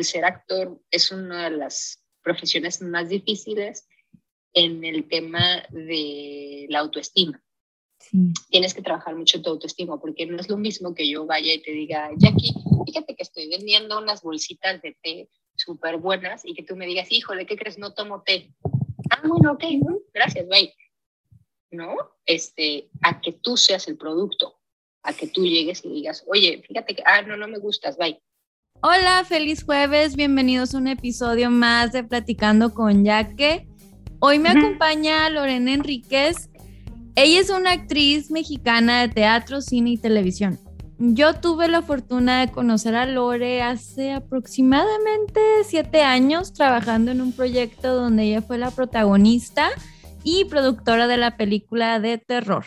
el ser actor es una de las profesiones más difíciles en el tema de la autoestima. Tienes que trabajar mucho tu autoestima porque no es lo mismo que yo vaya y te diga, Jackie, fíjate que estoy vendiendo unas bolsitas de té súper buenas y que tú me digas, híjole, ¿qué crees? No tomo té. Ah, bueno, ok, gracias, bye. ¿No? Este, a que tú seas el producto, a que tú llegues y digas, oye, fíjate que, ah, no, no me gustas, bye. Hola, feliz jueves, bienvenidos a un episodio más de Platicando con Yaque. Hoy me acompaña Lorena Enríquez. Ella es una actriz mexicana de teatro, cine y televisión. Yo tuve la fortuna de conocer a Lore hace aproximadamente siete años trabajando en un proyecto donde ella fue la protagonista y productora de la película de terror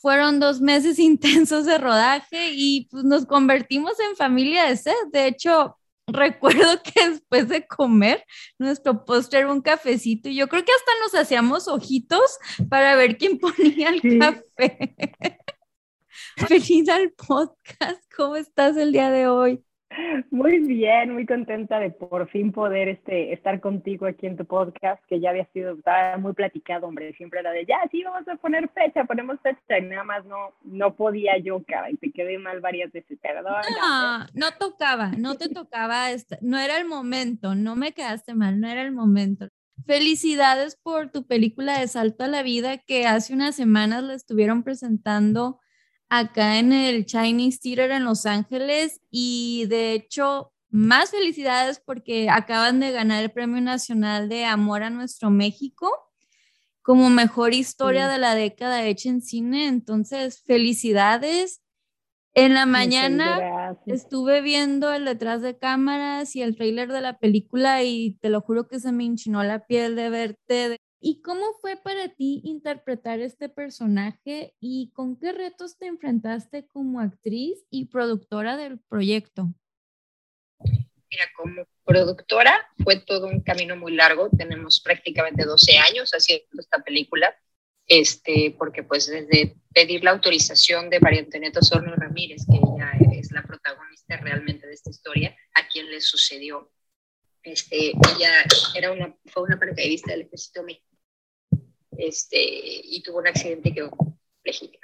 fueron dos meses intensos de rodaje y pues nos convertimos en familia de sed. De hecho, recuerdo que después de comer, nuestro póster un cafecito y yo creo que hasta nos hacíamos ojitos para ver quién ponía el café. Feliz al podcast, ¿cómo estás el día de hoy? Muy bien, muy contenta de por fin poder este, estar contigo aquí en tu podcast, que ya había sido, estaba muy platicado, hombre, siempre era de, ya, sí, vamos a poner fecha, ponemos fecha, y nada más no, no podía yo, cara, y te quedé mal varias veces, perdón. No, no tocaba, no te tocaba, no era el momento, no me quedaste mal, no era el momento. Felicidades por tu película de Salto a la Vida, que hace unas semanas la estuvieron presentando acá en el Chinese Theater en Los Ángeles y de hecho más felicidades porque acaban de ganar el Premio Nacional de Amor a Nuestro México como mejor historia de la década hecha en cine. Entonces, felicidades. En la mañana estuve viendo el detrás de cámaras y el trailer de la película y te lo juro que se me hinchinó la piel de verte ¿Y cómo fue para ti interpretar este personaje y con qué retos te enfrentaste como actriz y productora del proyecto? Mira, como productora fue todo un camino muy largo. Tenemos prácticamente 12 años haciendo esta película, este, porque pues desde pedir la autorización de María Antonieta Osorno Ramírez, que ella es la protagonista realmente de esta historia, a quien le sucedió. Este, ella era una, fue una paracaidista del ejército mexicano este, y tuvo un accidente que quedó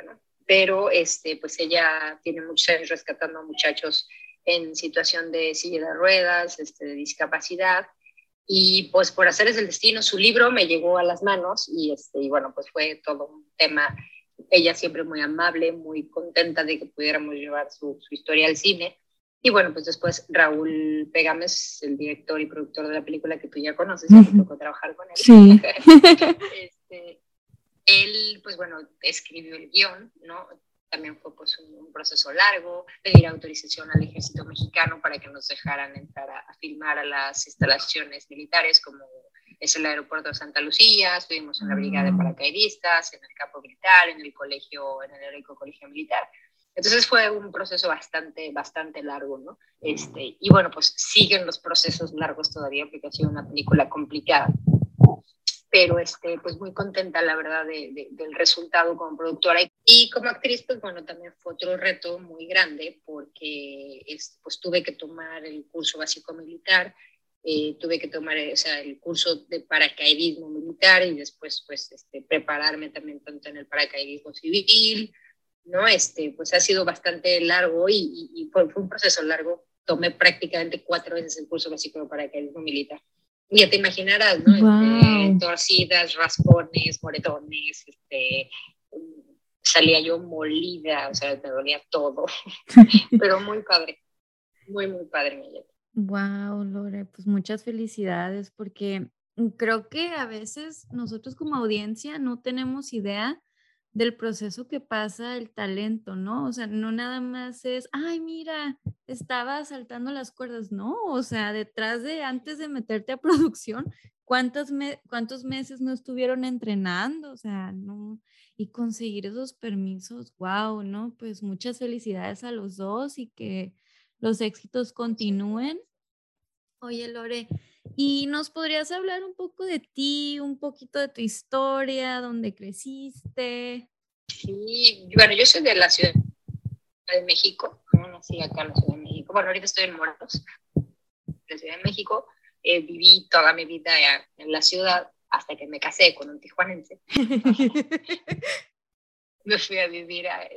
¿no? Pero este, pues ella tiene muchos años rescatando a muchachos en situación de silla de ruedas, este, de discapacidad, y pues por hacer el destino, su libro me llegó a las manos y, este, y bueno, pues fue todo un tema, ella siempre muy amable, muy contenta de que pudiéramos llevar su, su historia al cine. Y bueno, pues después Raúl Pegames, el director y productor de la película que tú ya conoces, me tocó trabajar con él. Sí. Este, él, pues bueno, escribió el guion, ¿no? También fue pues un, proceso largo, pedir autorización al ejército mexicano para que nos dejaran entrar a, filmar a las instalaciones militares como es el aeropuerto de Santa Lucía, estuvimos en la brigada de mm. paracaidistas, en el campo militar, en el colegio, en el heroico colegio militar. Entonces fue un proceso bastante, bastante largo, ¿no? Este, y bueno, pues siguen los procesos largos todavía porque ha sido una película complicada pero este, pues muy contenta, la verdad, de, del resultado como productora. Y como actriz, pues bueno, también fue otro reto muy grande porque este, pues tuve que tomar el curso básico militar, eh, tuve que tomar o sea, el curso de paracaidismo militar y después pues este, prepararme también tanto en el paracaidismo civil, ¿no? Este, pues ha sido bastante largo y, y, fue, fue un proceso largo. Tomé prácticamente cuatro veces el curso básico de paracaidismo militar ya te imaginarás, ¿no? Este, torcidas, raspones, moretones, este, salía yo molida, o sea, me dolía todo, pero muy padre, muy, muy padre, Miguel. Wow, Lore, pues muchas felicidades porque creo que a veces nosotros como audiencia no tenemos idea del proceso que pasa el talento, ¿no? O sea, no nada más es, ay, mira, estaba saltando las cuerdas, no, o sea, detrás de, antes de meterte a producción, ¿cuántos, cuántos meses no estuvieron entrenando? O sea, no, y conseguir esos permisos, wow, ¿no? Pues muchas felicidades a los dos y que los éxitos continúen. Oye, Lore, ¿y nos podrías hablar un poco de ti, un poquito de tu historia, dónde creciste? Sí, bueno, yo soy de la Ciudad de México, no nací acá en la Ciudad de México. Bueno, ahorita estoy en Morelos, Ciudad de México. Eh, viví toda mi vida en la ciudad hasta que me casé con un tijuanense. me fui a vivir a,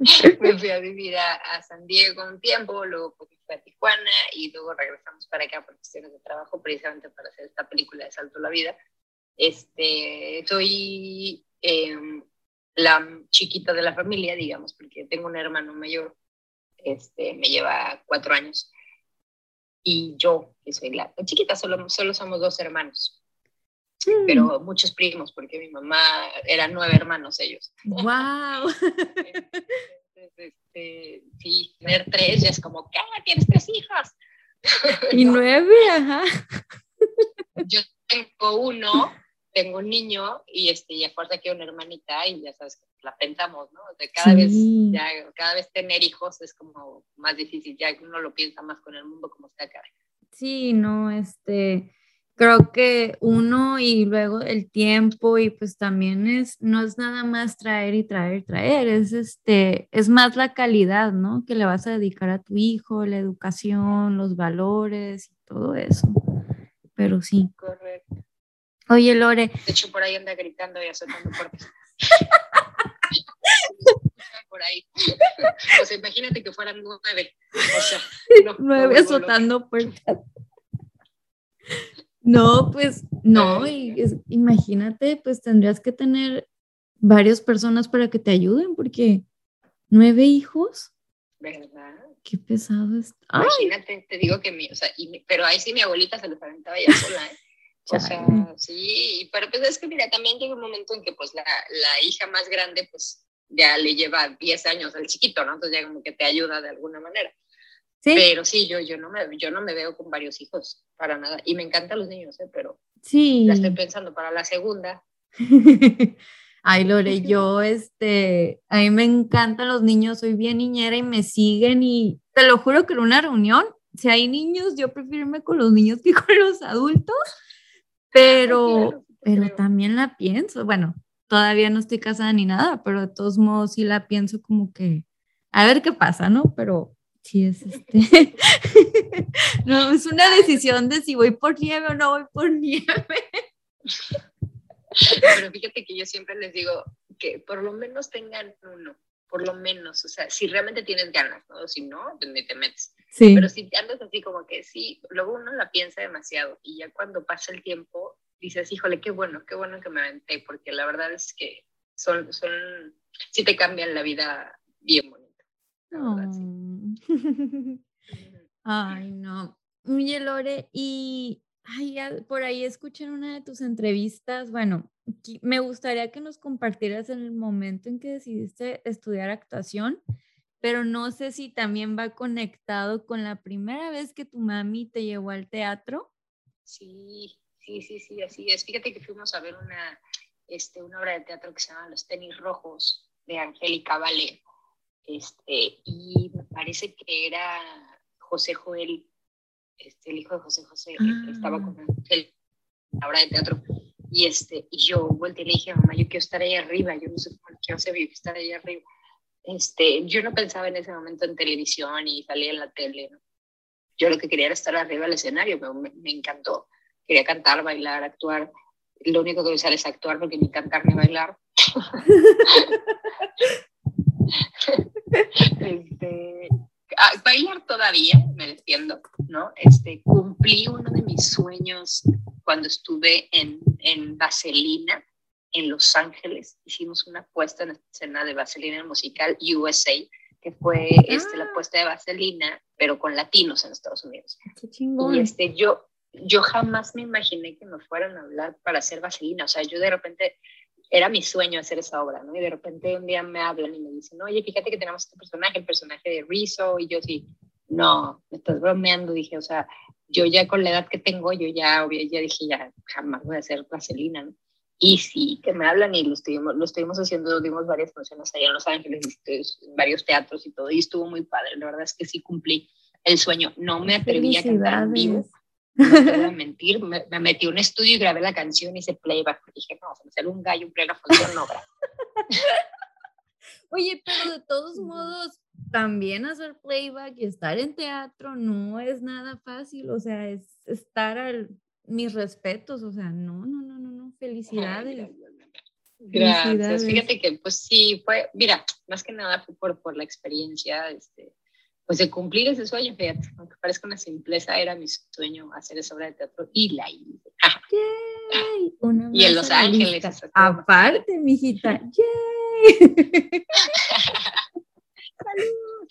me fui a, vivir a, San Diego un tiempo, luego fui a Tijuana y luego regresamos para acá por cuestiones de trabajo, precisamente para hacer esta película de Salto a la Vida. Este, soy em, la chiquita de la familia, digamos, porque tengo un hermano mayor, este, me lleva cuatro años. Y yo, que soy la chiquita, solo, solo somos dos hermanos. Mm. pero muchos primos, porque mi mamá eran nueve hermanos ellos. ¡Wow! este, sí, tener tres ya es como, ¿qué? ¿Tienes tres hijas? Y nueve, ajá. Yo tengo uno, tengo un niño y este, ya fuerza que una hermanita y ya sabes la pensamos, ¿no? De cada vez, ya, cada vez tener hijos es como más difícil, ya uno lo piensa más con el mundo como está acá. Sí, no, este, creo que uno y luego el tiempo y pues también es, no es nada más traer y traer y traer, es este, es más la calidad, ¿no? Que le vas a dedicar a tu hijo, la educación, los valores y todo eso. Pero sí. Correcto. Oye, Lore. De hecho, por ahí anda gritando y azotando puertas. por ahí. O sea, imagínate que fueran nueve. O sea, nueve azotando puertas. No, pues no, imagínate, pues tendrías que tener varias personas para que te ayuden, porque nueve hijos. ¿Verdad? Qué pesado es. Imagínate, te digo que mi, o sea, pero ahí sí mi abuelita se les aventaba ya sola, ¿eh? O sea, sí, pero pues es que mira, también llega un momento en que pues la, la hija más grande pues ya le lleva 10 años al chiquito, ¿no? Entonces ya como que te ayuda de alguna manera. Pero sí, yo, yo, no me, yo no me veo con varios hijos, para nada. Y me encantan los niños, ¿eh? pero sí. la estoy pensando para la segunda. Ay, Lore, yo, este, a mí me encantan los niños, soy bien niñera y me siguen y te lo juro que en una reunión, si hay niños, yo prefiero irme con los niños que con los adultos, pero, pero también la pienso, bueno, todavía no estoy casada ni nada, pero de todos modos sí la pienso como que, a ver qué pasa, ¿no? Pero sí es este. no, es una decisión de si voy por nieve o no voy por nieve. Pero fíjate que yo siempre les digo que por lo menos tengan uno, por lo menos, o sea, si realmente tienes ganas, ¿no? Si no, pues te metes. Sí. Pero si andas así como que sí, luego uno la piensa demasiado y ya cuando pasa el tiempo dices, híjole, qué bueno, qué bueno que me aventé, porque la verdad es que son, son, sí te cambian la vida bien bonito. Ay, no. Oye, Lore, y por ahí escuché en una de tus entrevistas, bueno, me gustaría que nos compartieras en el momento en que decidiste estudiar actuación, pero no sé si también va conectado con la primera vez que tu mami te llevó al teatro. Sí, sí, sí, sí, así es. Fíjate que fuimos a ver una, este, una obra de teatro que se llama Los tenis rojos de Angélica Vale este, y me parece que era José Joel, este, el hijo de José José, ah. estaba con él la obra de teatro. Y, este, y yo vuelta y le dije, mamá, yo quiero estar ahí arriba, yo no sé quiero hacer, yo quiero estar ahí arriba. Este, yo no pensaba en ese momento en televisión y salía en la tele. Yo lo que quería era estar arriba del escenario, me, me encantó. Quería cantar, bailar, actuar. Lo único que usar es actuar porque ni cantar ni bailar. este, bailar todavía, me defiendo, ¿no? Este, cumplí uno de mis sueños cuando estuve en, en Vaselina, en Los Ángeles. Hicimos una puesta en escena de Vaselina el musical USA, que fue este, la ah. puesta de Vaselina, pero con latinos en Estados Unidos. Qué chingón. Y este, yo, yo jamás me imaginé que me fueran a hablar para hacer Vaselina. O sea, yo de repente era mi sueño hacer esa obra, ¿no? Y de repente un día me hablan y me dicen, oye, fíjate que tenemos este personaje, el personaje de Rizzo, y yo sí, no, me estás bromeando, dije, o sea, yo ya con la edad que tengo, yo ya, ya dije, ya jamás voy a hacer vaselina, ¿no? Y sí, que me hablan y lo estuvimos, lo estuvimos haciendo, dimos varias funciones allá en Los Ángeles, en varios teatros y todo, y estuvo muy padre, la verdad es que sí cumplí el sueño, no me atreví a cantar en vivo, no te voy a mentir, me, metí a un estudio y grabé la canción y hice playback. Dije, no, se me sale un gallo plena función, no Oye, pero de todos modos, también hacer playback y estar en teatro no es nada fácil, o sea, es estar al, mis respetos, o sea, no, no, no, no, no, felicidades. Gracias. Fíjate que, pues sí, fue, mira, más que nada fue por, por la experiencia, este, pues de cumplir ese sueño, fíjate, aunque parezca una simpleza, era mi sueño hacer esa obra de teatro y la hice. y en Los Ángeles. Aparte, mijita.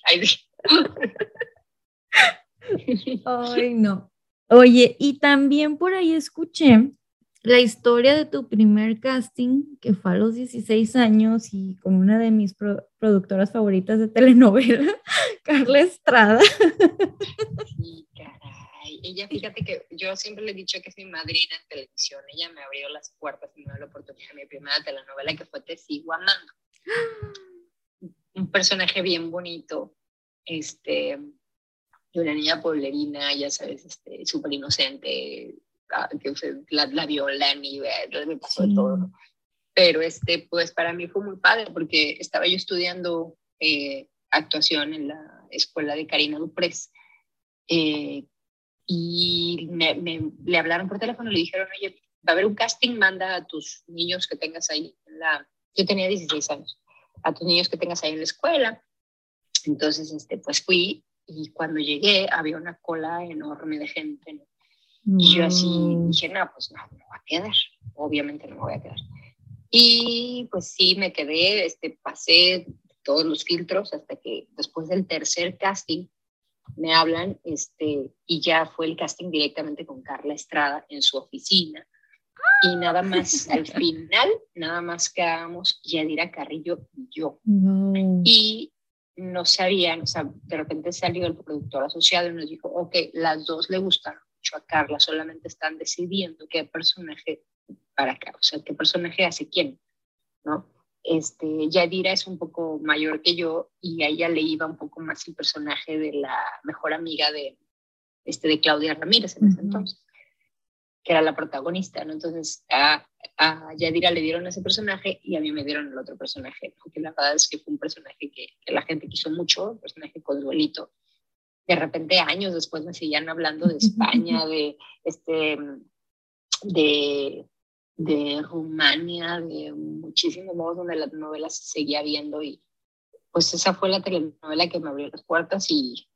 ¡Yay! Ay, no. Oye, y también por ahí escuché la historia de tu primer casting, que fue a los 16 años y con una de mis productoras favoritas de telenovela, Carla Estrada. Sí, caray. Ella, fíjate que yo siempre le he dicho que es mi madrina en televisión. Ella me abrió las puertas y me dio la oportunidad de mi primera telenovela, que fue Te sigo amando. Un personaje bien bonito, este, de una niña pueblerina, ya sabes, este, súper inocente, que la, la violan y me pasó todo. Pero este, pues para mí fue muy padre porque estaba yo estudiando eh, actuación en la escuela de Karina Duprés eh, y me, le hablaron por teléfono y le dijeron, oye, va a haber un casting, manda a tus niños que tengas ahí en la... Yo tenía 16 años, a tus niños que tengas ahí en la escuela. Entonces, este, pues fui y cuando llegué había una cola enorme de gente, ¿no? Y yo así mm. dije, no, pues no, no va a quedar, obviamente no me voy a quedar. Y pues sí, me quedé, este, pasé todos los filtros hasta que después del tercer casting me hablan este, y ya fue el casting directamente con Carla Estrada en su oficina. Y nada más, al final, nada más quedábamos Yadira Carrillo y yo. Y no sabían, o sea, de repente salió el productor asociado y nos dijo, ok, las dos le gustaron a Carla, solamente están decidiendo qué personaje para acá, o sea, qué personaje hace quién, ¿no? Este, Yadira es un poco mayor que yo y a ella le iba un poco más el personaje de la mejor amiga de, este, de Claudia Ramírez en ese entonces, que era la protagonista, ¿no? Entonces a, a, Yadira le dieron ese personaje y a mí me dieron el otro personaje, porque la verdad es que fue un personaje que, que la gente quiso mucho, un personaje con duelito, de repente años después me seguían hablando de España, de, este, de, de Rumania, de muchísimos modos donde las novelas se seguía viendo y pues esa fue la telenovela que me abrió las puertas y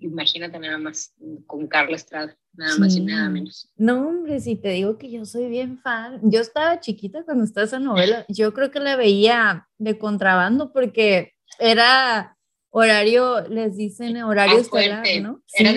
imagínate nada más con Carla Estrada, nada más y nada menos. No, hombre, si te digo que yo soy bien fan, yo estaba chiquita cuando estaba esa novela, yo creo que la veía de contrabando porque era horario, les dicen horario estelar, ¿no? Era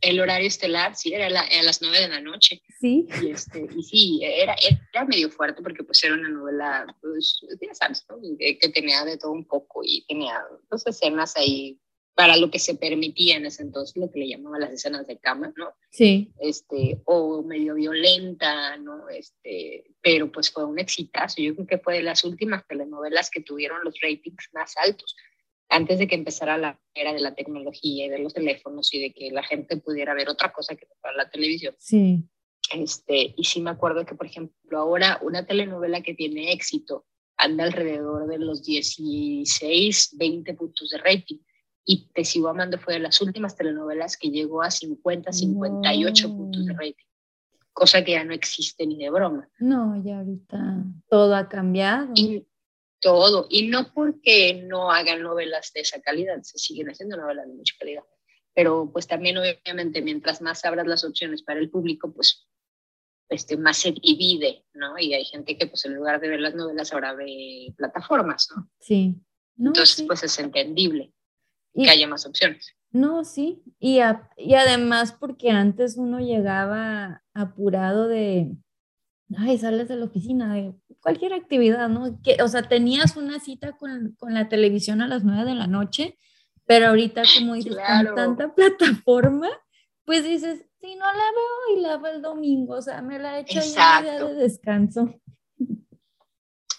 el horario estelar, sí, era a las nueve de la noche. Sí. Y, este, y sí, era, era medio fuerte porque pues era una novela, pues, ya sabes, que tenía de todo un poco y tenía dos escenas ahí para lo que se permitía en ese entonces, lo que le llamaban las escenas de cama, ¿no? Sí. Este, o medio violenta, ¿no? Este, pero pues fue un exitazo. Yo creo que fue de las últimas telenovelas que tuvieron los ratings más altos antes de que empezara la era de la tecnología y de los teléfonos y de que la gente pudiera ver otra cosa que la televisión. Sí. Este, y sí me acuerdo que, por ejemplo, ahora una telenovela que tiene éxito anda alrededor de los 16, 20 puntos de rating. Y Te sigo amando fue de las últimas telenovelas que llegó a 50, 58 puntos de rating. Cosa que ya no existe ni de broma. No, ya ahorita todo ha cambiado todo. Y no porque no hagan novelas de esa calidad, se siguen haciendo novelas de mucha calidad. Pero pues también obviamente mientras más abras las opciones para el público, pues este, más se divide, ¿no? Y hay gente que pues en lugar de ver las novelas ahora ve plataformas, ¿no? Sí. Entonces pues es entendible que haya más opciones. No, sí. Y, y además porque antes uno llegaba apurado de, ay, sales de la oficina, de cualquier actividad, ¿no? Que, o sea, tenías una cita con, con, la televisión a las nueve de la noche, pero ahorita, como dices, con tanta plataforma, pues dices, si no la veo y la veo el domingo, o sea, me la he hecho ya de descanso.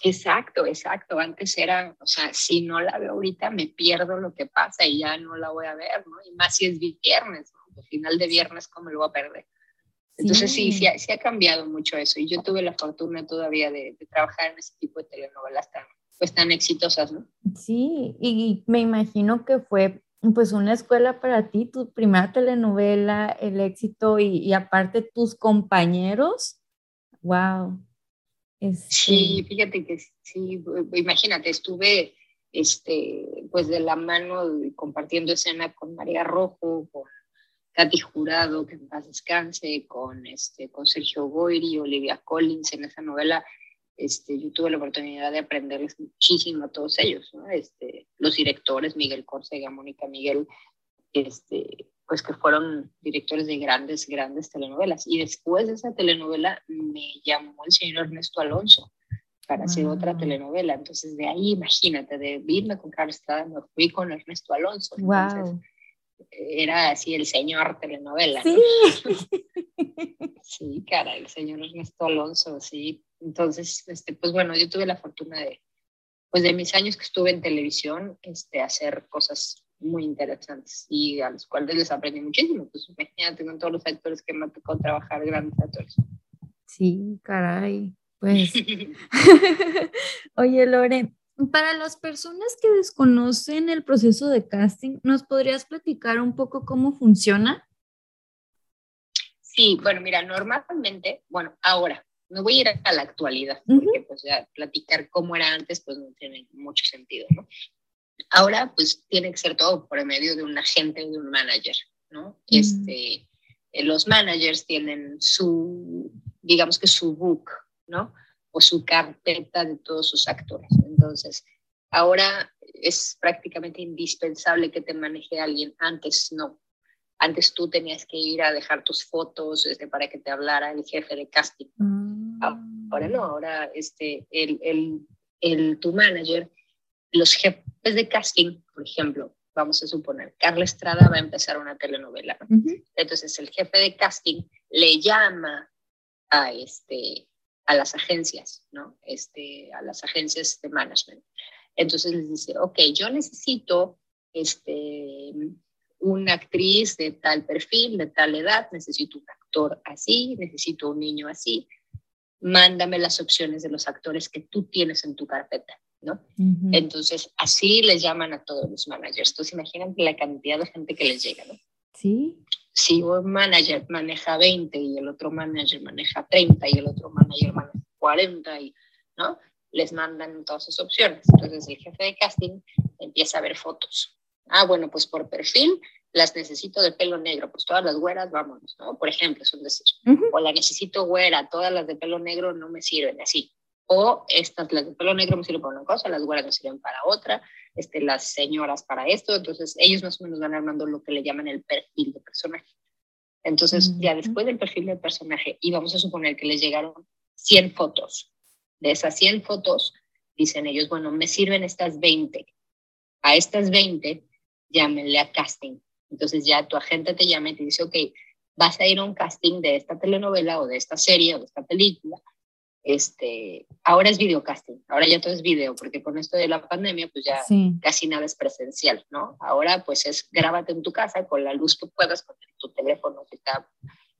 Exacto, exacto. Antes era, o sea, si no la veo ahorita, me pierdo lo que pasa y ya no la voy a ver, ¿no? Y más si es viernes, ¿no? Al final de viernes, ¿cómo lo voy a perder? Entonces sí, sí, ha, cambiado mucho eso y yo tuve la fortuna todavía de, trabajar en ese tipo de telenovelas tan, pues tan exitosas, ¿no? Sí, y me imagino que fue pues una escuela para ti, tu primera telenovela, el éxito y, aparte tus compañeros. Wow. Sí, este fíjate que sí, imagínate, estuve este, pues de la mano compartiendo escena con María Rojo, con Katy Jurado, que en paz descanse, con, este, con Sergio Goyri, Olivia Collins en esa novela. Este, yo tuve la oportunidad de aprenderles muchísimo a todos ellos, ¿no? este, los directores, Miguel Córcega, Mónica Miguel, este, pues que fueron directores de grandes, grandes telenovelas. Y después de esa telenovela me llamó el señor Ernesto Alonso para hacer otra telenovela. Entonces, de ahí, imagínate, de irme con Carlos Estrada, me fui con Ernesto Alonso. Entonces, era así el señor telenovela. Sí. sí, cara, el señor Ernesto Alonso, sí. Entonces, este, pues bueno, yo tuve la fortuna de, pues de mis años que estuve en televisión, este, hacer cosas muy interesantes y a los cuales les aprendí muchísimo. Pues imagínate con todos los actores que me tocó trabajar, grandes actores. Sí, caray. Pues, oye, Lore, para las personas que desconocen el proceso de casting, ¿nos podrías platicar un poco cómo funciona? Sí, bueno, mira, normalmente, bueno, ahora, me voy a ir a la actualidad, porque pues ya platicar cómo era antes, pues no tiene mucho sentido, ¿no? Ahora, pues tiene que ser todo por medio de un agente o de un manager, ¿no? Este, eh, los managers tienen su, digamos que su book, ¿no? O su carpeta de todos sus actores. Entonces, ahora es prácticamente indispensable que te maneje alguien. Antes no. Antes tú tenías que ir a dejar tus fotos este, para que te hablara el jefe de casting. Mm. Ahora no, ahora este, el, el, el, tu manager, los jefes de casting, por ejemplo, vamos a suponer, Carla Estrada va a empezar una telenovela. Entonces el jefe de casting le llama a, este, a las agencias, ¿no? Este, a las agencias de management. Entonces les dice, ok, yo necesito este, una actriz de tal perfil, de tal edad, necesito un actor así, necesito un niño así, mándame las opciones de los actores que tú tienes en tu carpeta, ¿no? Entonces, así les llaman a todos los managers. Entonces, imagínate la cantidad de gente que les llega, ¿no? Sí si un manager maneja 20 y el otro manager maneja 30 y el otro manager maneja 40, y, ¿no? Les mandan todas sus opciones. Entonces el jefe de casting empieza a ver fotos. Ah, bueno, pues por perfil las necesito de pelo negro, pues todas las güeras, vámonos, ¿no? Por ejemplo, son decir. O la necesito güera, todas las de pelo negro no me sirven, así. O estas, las de pelo negro me sirven para una cosa, las güeras me sirven para otra este, las señoras para esto, entonces ellos más o menos van armando lo que le llaman el perfil de personaje. Entonces, ya después del perfil del personaje, y vamos a suponer que les llegaron 100 fotos. De esas 100 fotos, dicen ellos, bueno, me sirven estas 20. A estas 20, llámenle a casting. Entonces ya tu agente te llama y te dice, ok, vas a ir a un casting de esta telenovela o de esta serie o de esta película este, ahora es videocasting, ahora ya todo es video, porque con esto de la pandemia, pues ya casi nada es presencial, ¿no? Ahora pues es grábate en tu casa con la luz que puedas, con tu teléfono, si está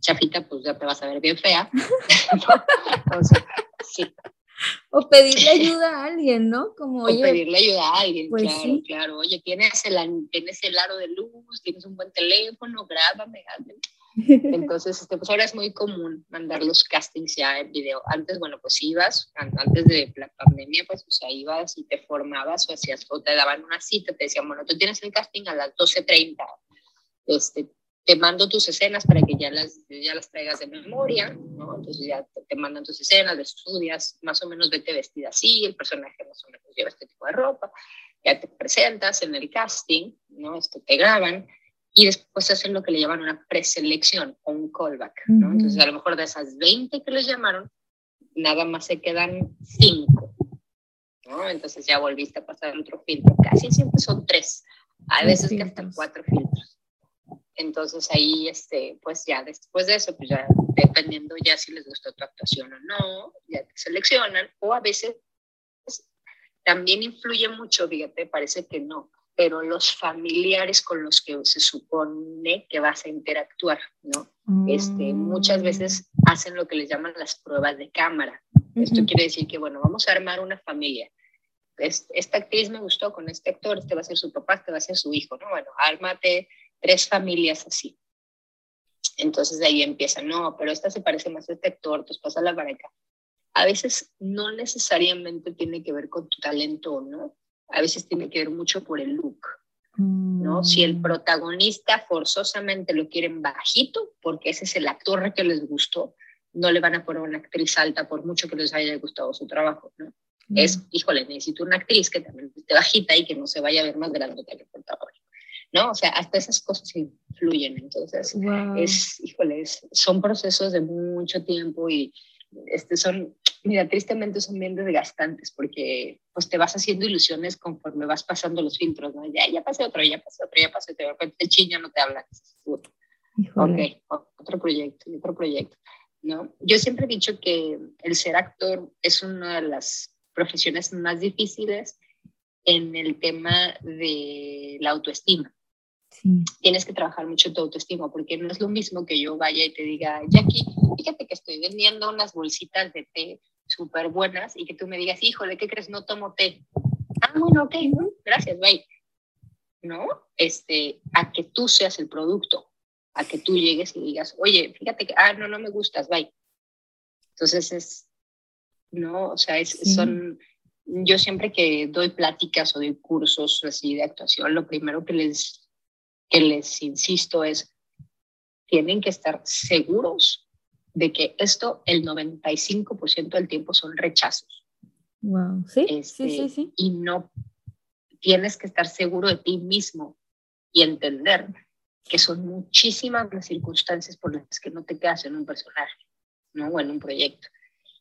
chafita, pues ya te vas a ver bien fea. sí. O pedirle ayuda a alguien, ¿no? Como, o pedirle ayuda a alguien, pues claro, claro. Oye, tienes el, tienes el aro de luz, tienes un buen teléfono, grábame, hazme. Entonces, este, pues ahora es muy común mandar los castings ya en video. Antes, bueno, pues ibas, antes de la pandemia, pues, o sea, ibas y te formabas o hacías, o te daban una cita, te decían, bueno, tú tienes el casting a las 12.30, este, te mando tus escenas para que ya las, ya las traigas de memoria, ¿no? Entonces ya te, mandan tus escenas, estudias, más o menos vete vestida así, el personaje más o menos lleva este tipo de ropa, ya te presentas en el casting, ¿no? Esto te graban, y después hacen lo que le llaman una preselección o un callback, ¿no? Entonces, a lo mejor de esas 20 que les llamaron, nada más se quedan 5, ¿no? Entonces ya volviste a pasar otro filtro. Casi siempre son 3, a veces que hasta 4 filtros. Entonces ahí, este, pues ya después de eso, pues ya dependiendo ya si les gustó tu actuación o no, ya te seleccionan, o a veces también influye mucho, fíjate, parece que no, pero los familiares con los que se supone que vas a interactuar, ¿no? Este, muchas veces mm. hacen lo que les llaman las pruebas de cámara. Esto quiere decir que, bueno, vamos a armar una familia. esta actriz me gustó con este actor, este va a ser su papá, este va a ser su hijo, ¿no? Bueno, ármate tres familias así. Entonces de ahí empieza, no, pero esta se parece más a este actor, pues pasa la baraca. A veces no necesariamente tiene que ver con tu talento, ¿no? A veces tiene que ver mucho por el look, ¿no? Si el mm. protagonista forzosamente lo quieren bajito, porque ese es el actor que les gustó, no le van a poner una actriz alta por mucho que les haya gustado su trabajo, ¿no? Es, híjole, necesito una actriz que también esté bajita y que no se vaya a ver más grande que el protagonista. ¿no? O sea, hasta esas cosas influyen. Entonces, es, híjole, son procesos de mucho tiempo y este, son, mira, tristemente son bien desgastantes porque pues te vas haciendo ilusiones conforme vas pasando los filtros, ¿no? Ya, ya pasé otro, ya pasé otro, ya pasé otro, repente el ya no te habla. Ok, otro proyecto otro proyecto, ¿no? Yo siempre he dicho que el ser actor es una de las profesiones más difíciles en el tema de la autoestima. Tienes que trabajar mucho tu autoestima porque no es lo mismo que yo vaya y te diga, Jackie, fíjate que estoy vendiendo unas bolsitas de té súper buenas y que tú me digas, híjole, ¿qué crees? No tomo té. Ah, bueno, ok, gracias, bye. ¿No? Este, a que tú seas el producto, a que tú llegues y digas, oye, fíjate que, ah, no, no me gustas, bye. Entonces es, no, o sea, es, son, yo siempre que doy pláticas o doy cursos así de actuación, lo primero que les que les insisto es, tienen que estar seguros de que esto el 95% del tiempo son rechazos. Wow, sí, sí, sí, este, sí. Y no tienes que estar seguro de ti mismo y entender que son muchísimas las circunstancias por las que no te quedas en un personaje, ¿no? O en un proyecto.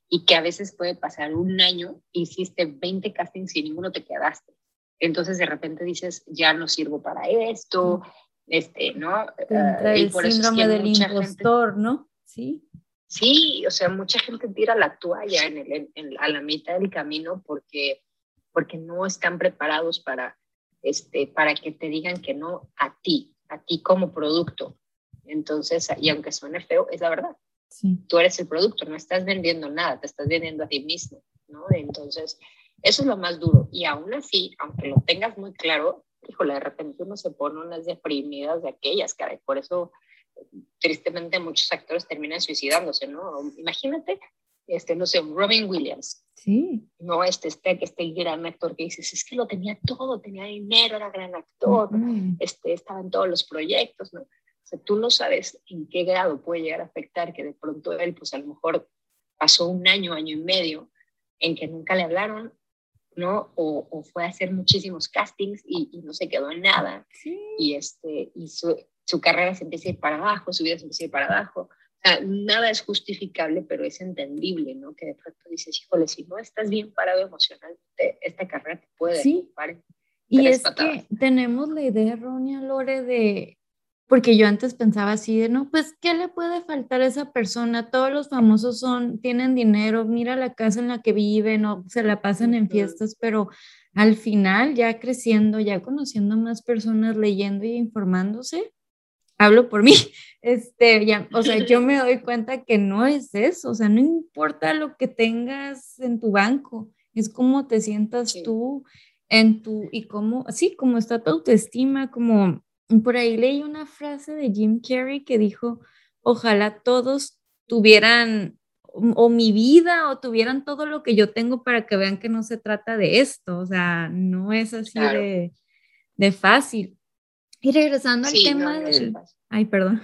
Y que a veces puede pasar un año, hiciste 20 castings y ninguno te quedaste. Entonces de repente dices, ya no sirvo para esto, este, ¿no? Entra el síndrome del impostor, ¿no? Sí. Sí, o sea, mucha gente tira la toalla en el, en, a la mitad del camino porque, porque no están preparados para, este, para que te digan que no a ti, a ti como producto. Entonces, y aunque suene feo, es la verdad. Sí. Tú eres el producto, no estás vendiendo nada, te estás vendiendo a ti mismo, ¿no? Entonces, eso es lo más duro. Y aún así, aunque lo tengas muy claro, híjole, de repente uno se pone unas deprimidas de aquellas, cara, y por eso tristemente muchos actores terminan suicidándose, ¿no? Imagínate, este, no sé, Robin Williams. Sí. No, este, este, este gran actor que dices, es que lo tenía todo, tenía dinero, era gran actor, este, estaba en todos los proyectos, ¿no? O sea, tú no sabes en qué grado puede llegar a afectar que de pronto él, pues a lo mejor pasó un año, año y medio en que nunca le hablaron ¿no? O, fue a hacer muchísimos castings y, no se quedó en nada. Y, este, y su, su, carrera se empieza a ir para abajo, su vida se empieza a ir para abajo. O sea, nada es justificable, pero es entendible, ¿no? Que de pronto dices, híjole, si no estás bien parado emocionalmente, esta carrera te puede sí. Y es que tenemos la idea errónea, Lore, de porque yo antes pensaba así de, no, pues, ¿qué le puede faltar a esa persona? Todos los famosos son, tienen dinero, mira la casa en la que viven o se la pasan en fiestas, pero al final, ya creciendo, ya conociendo más personas, leyendo y informándose, hablo por mí, este, ya, o sea, yo me doy cuenta que no es eso, o sea, no importa lo que tengas en tu banco, es cómo te sientas tú en tu, y cómo, sí, cómo está tu autoestima, como por ahí leí una frase de Jim Carrey que dijo, ojalá todos tuvieran o mi vida o tuvieran todo lo que yo tengo para que vean que no se trata de esto, o sea, no es así de, de, fácil. Y regresando al tema del... Ay, perdón.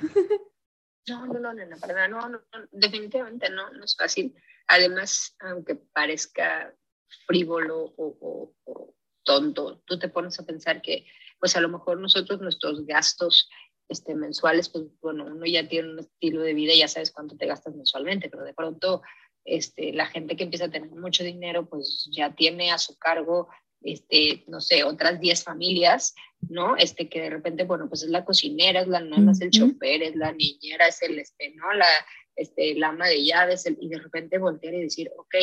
No, no, no, no, no, no, no, definitivamente no, no es fácil. Además, aunque parezca frívolo o, o tonto, tú te pones a pensar que pues a lo mejor nosotros nuestros gastos este, mensuales, pues bueno, uno ya tiene un estilo de vida y ya sabes cuánto te gastas mensualmente, pero de pronto este, la gente que empieza a tener mucho dinero, pues ya tiene a su cargo, este, no sé, otras 10 familias, ¿no? Este, que de repente, bueno, pues es la cocinera, es la nana, es el chofer, es la niñera, es el, este, ¿no? La, este, la ama de llaves, y de repente voltear y decir, ok,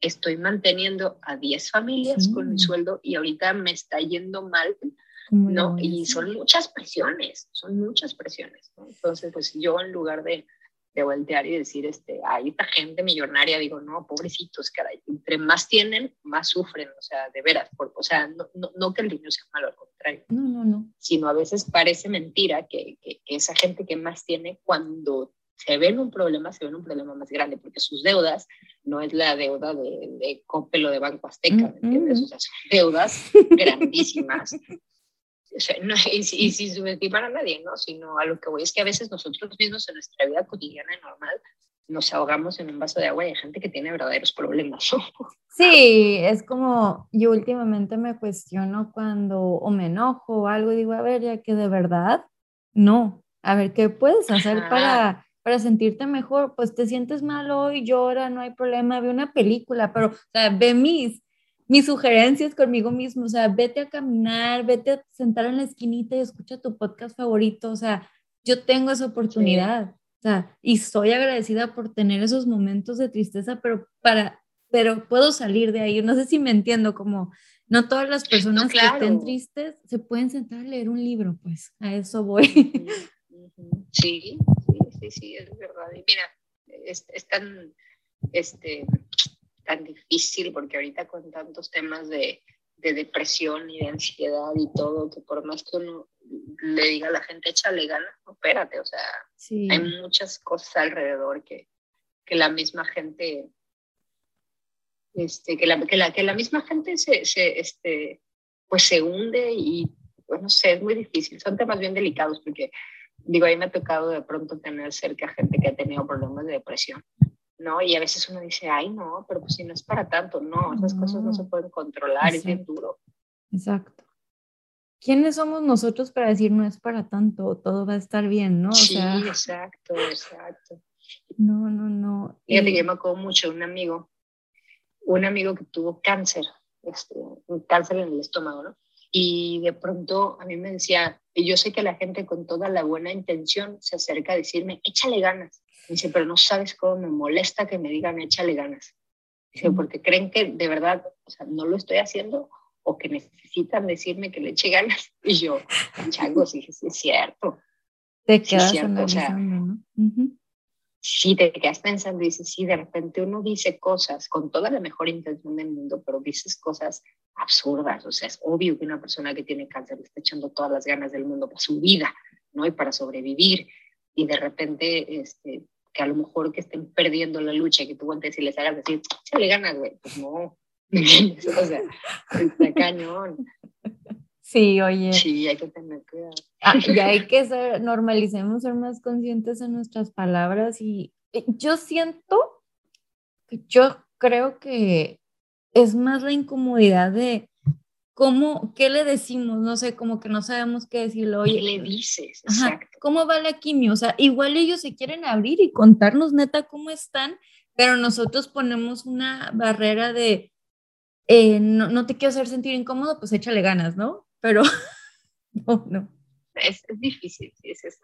estoy manteniendo a 10 familias con mi sueldo y ahorita me está yendo mal ¿no? Y son muchas presiones, son muchas presiones, Entonces, pues yo en lugar de, de voltear y decir, este, hay esta gente millonaria, digo, no, pobrecitos, caray, entre más tienen, más sufren, o sea, de veras, por, o sea, no, no, no, que el dinero sea malo, al contrario, no, no, no. sino a veces parece mentira que, que, que esa gente que más tiene, cuando se ven un problema, se ven un problema más grande, porque sus deudas no es la deuda de, de Coppel o de Banco Azteca, ¿me entiendes? O sea, son deudas grandísimas. O sea, no, y, y, sin subestimar a nadie, ¿no? Sino a lo que voy es que a veces nosotros mismos en nuestra vida cotidiana y normal nos ahogamos en un vaso de agua y hay gente que tiene verdaderos problemas. Sí, es como yo últimamente me cuestiono cuando o me enojo o algo y digo, a ver, ya que de verdad, no. A ver, ¿qué puedes hacer Ajá. para para sentirte mejor, pues te sientes mal hoy, llora, no hay problema, ve una película, pero, o sea, ve mis, mis sugerencias conmigo mismo, o sea, vete a caminar, vete a sentar en la esquinita y escucha tu podcast favorito, o sea, yo tengo esa oportunidad, sí. o sea, y soy agradecida por tener esos momentos de tristeza, pero para, pero puedo salir de ahí, no sé si me entiendo, como no todas las personas no, claro. que estén tristes se pueden sentar a leer un libro, pues, a eso voy. Sí, sí, sí, es verdad. Y mira, es, es, tan, este, tan difícil porque ahorita con tantos temas de, de, depresión y de ansiedad y todo, que por más que uno le diga a la gente, échale ganas, no, espérate, o sea, sí. hay muchas cosas alrededor que, que la misma gente, este, que, la, que, la, que la misma gente se, se, este, pues se hunde y, pues no sé, es muy difícil, son temas bien delicados porque digo, ahí me ha tocado de pronto tener cerca gente que ha tenido problemas de depresión, ¿no? Y a veces uno dice, ay, no, pero pues si no es para tanto, no, esas no. cosas no se pueden controlar, Exacto. es bien duro. Exacto. ¿Quiénes somos nosotros para decir no es para tanto, todo va a estar bien, no? O sí, sea, exacto, exacto. No, no, no. Fíjate que yo me acuerdo mucho un amigo, un amigo que tuvo cáncer, este, un cáncer en el estómago, ¿no? Y de pronto a mí me decía, y yo sé que la gente con toda la buena intención se acerca a decirme, échale ganas. Dice, pero no sabes cómo me molesta que me digan, échale ganas. Dice, porque creen que de verdad, o sea, no lo estoy haciendo o que necesitan decirme que le eche ganas. Y yo, changos, dije, sí, es cierto. Te quedas sí, cierto, o sea, ¿no? Uh -huh. Sí, te quedas pensando y dices, sí, de repente uno dice cosas con toda la mejor intención del mundo, pero dices cosas absurdas. O sea, es obvio que una persona que tiene cáncer le está echando todas las ganas del mundo para su vida, ¿no? Y para sobrevivir. Y de repente, este, que a lo mejor que estén perdiendo la lucha y que tú voltees y les hagas decir, se le ganas, güey. Pues no. o sea, está cañón. Sí, oye. Sí, hay que tener cuidado. Ah, y hay que ser, normalicemos ser más conscientes en nuestras palabras y yo siento, yo creo que es más la incomodidad de cómo, qué le decimos, no sé, como que no sabemos qué decirlo. Oye, ¿Qué le dices? Exacto. Ajá, ¿Cómo va la quimio? O sea, igual ellos se quieren abrir y contarnos neta cómo están, pero nosotros ponemos una barrera de, eh, no, no te quiero hacer sentir incómodo, pues échale ganas, ¿no? Pero no, no. Es, es difícil, es, es,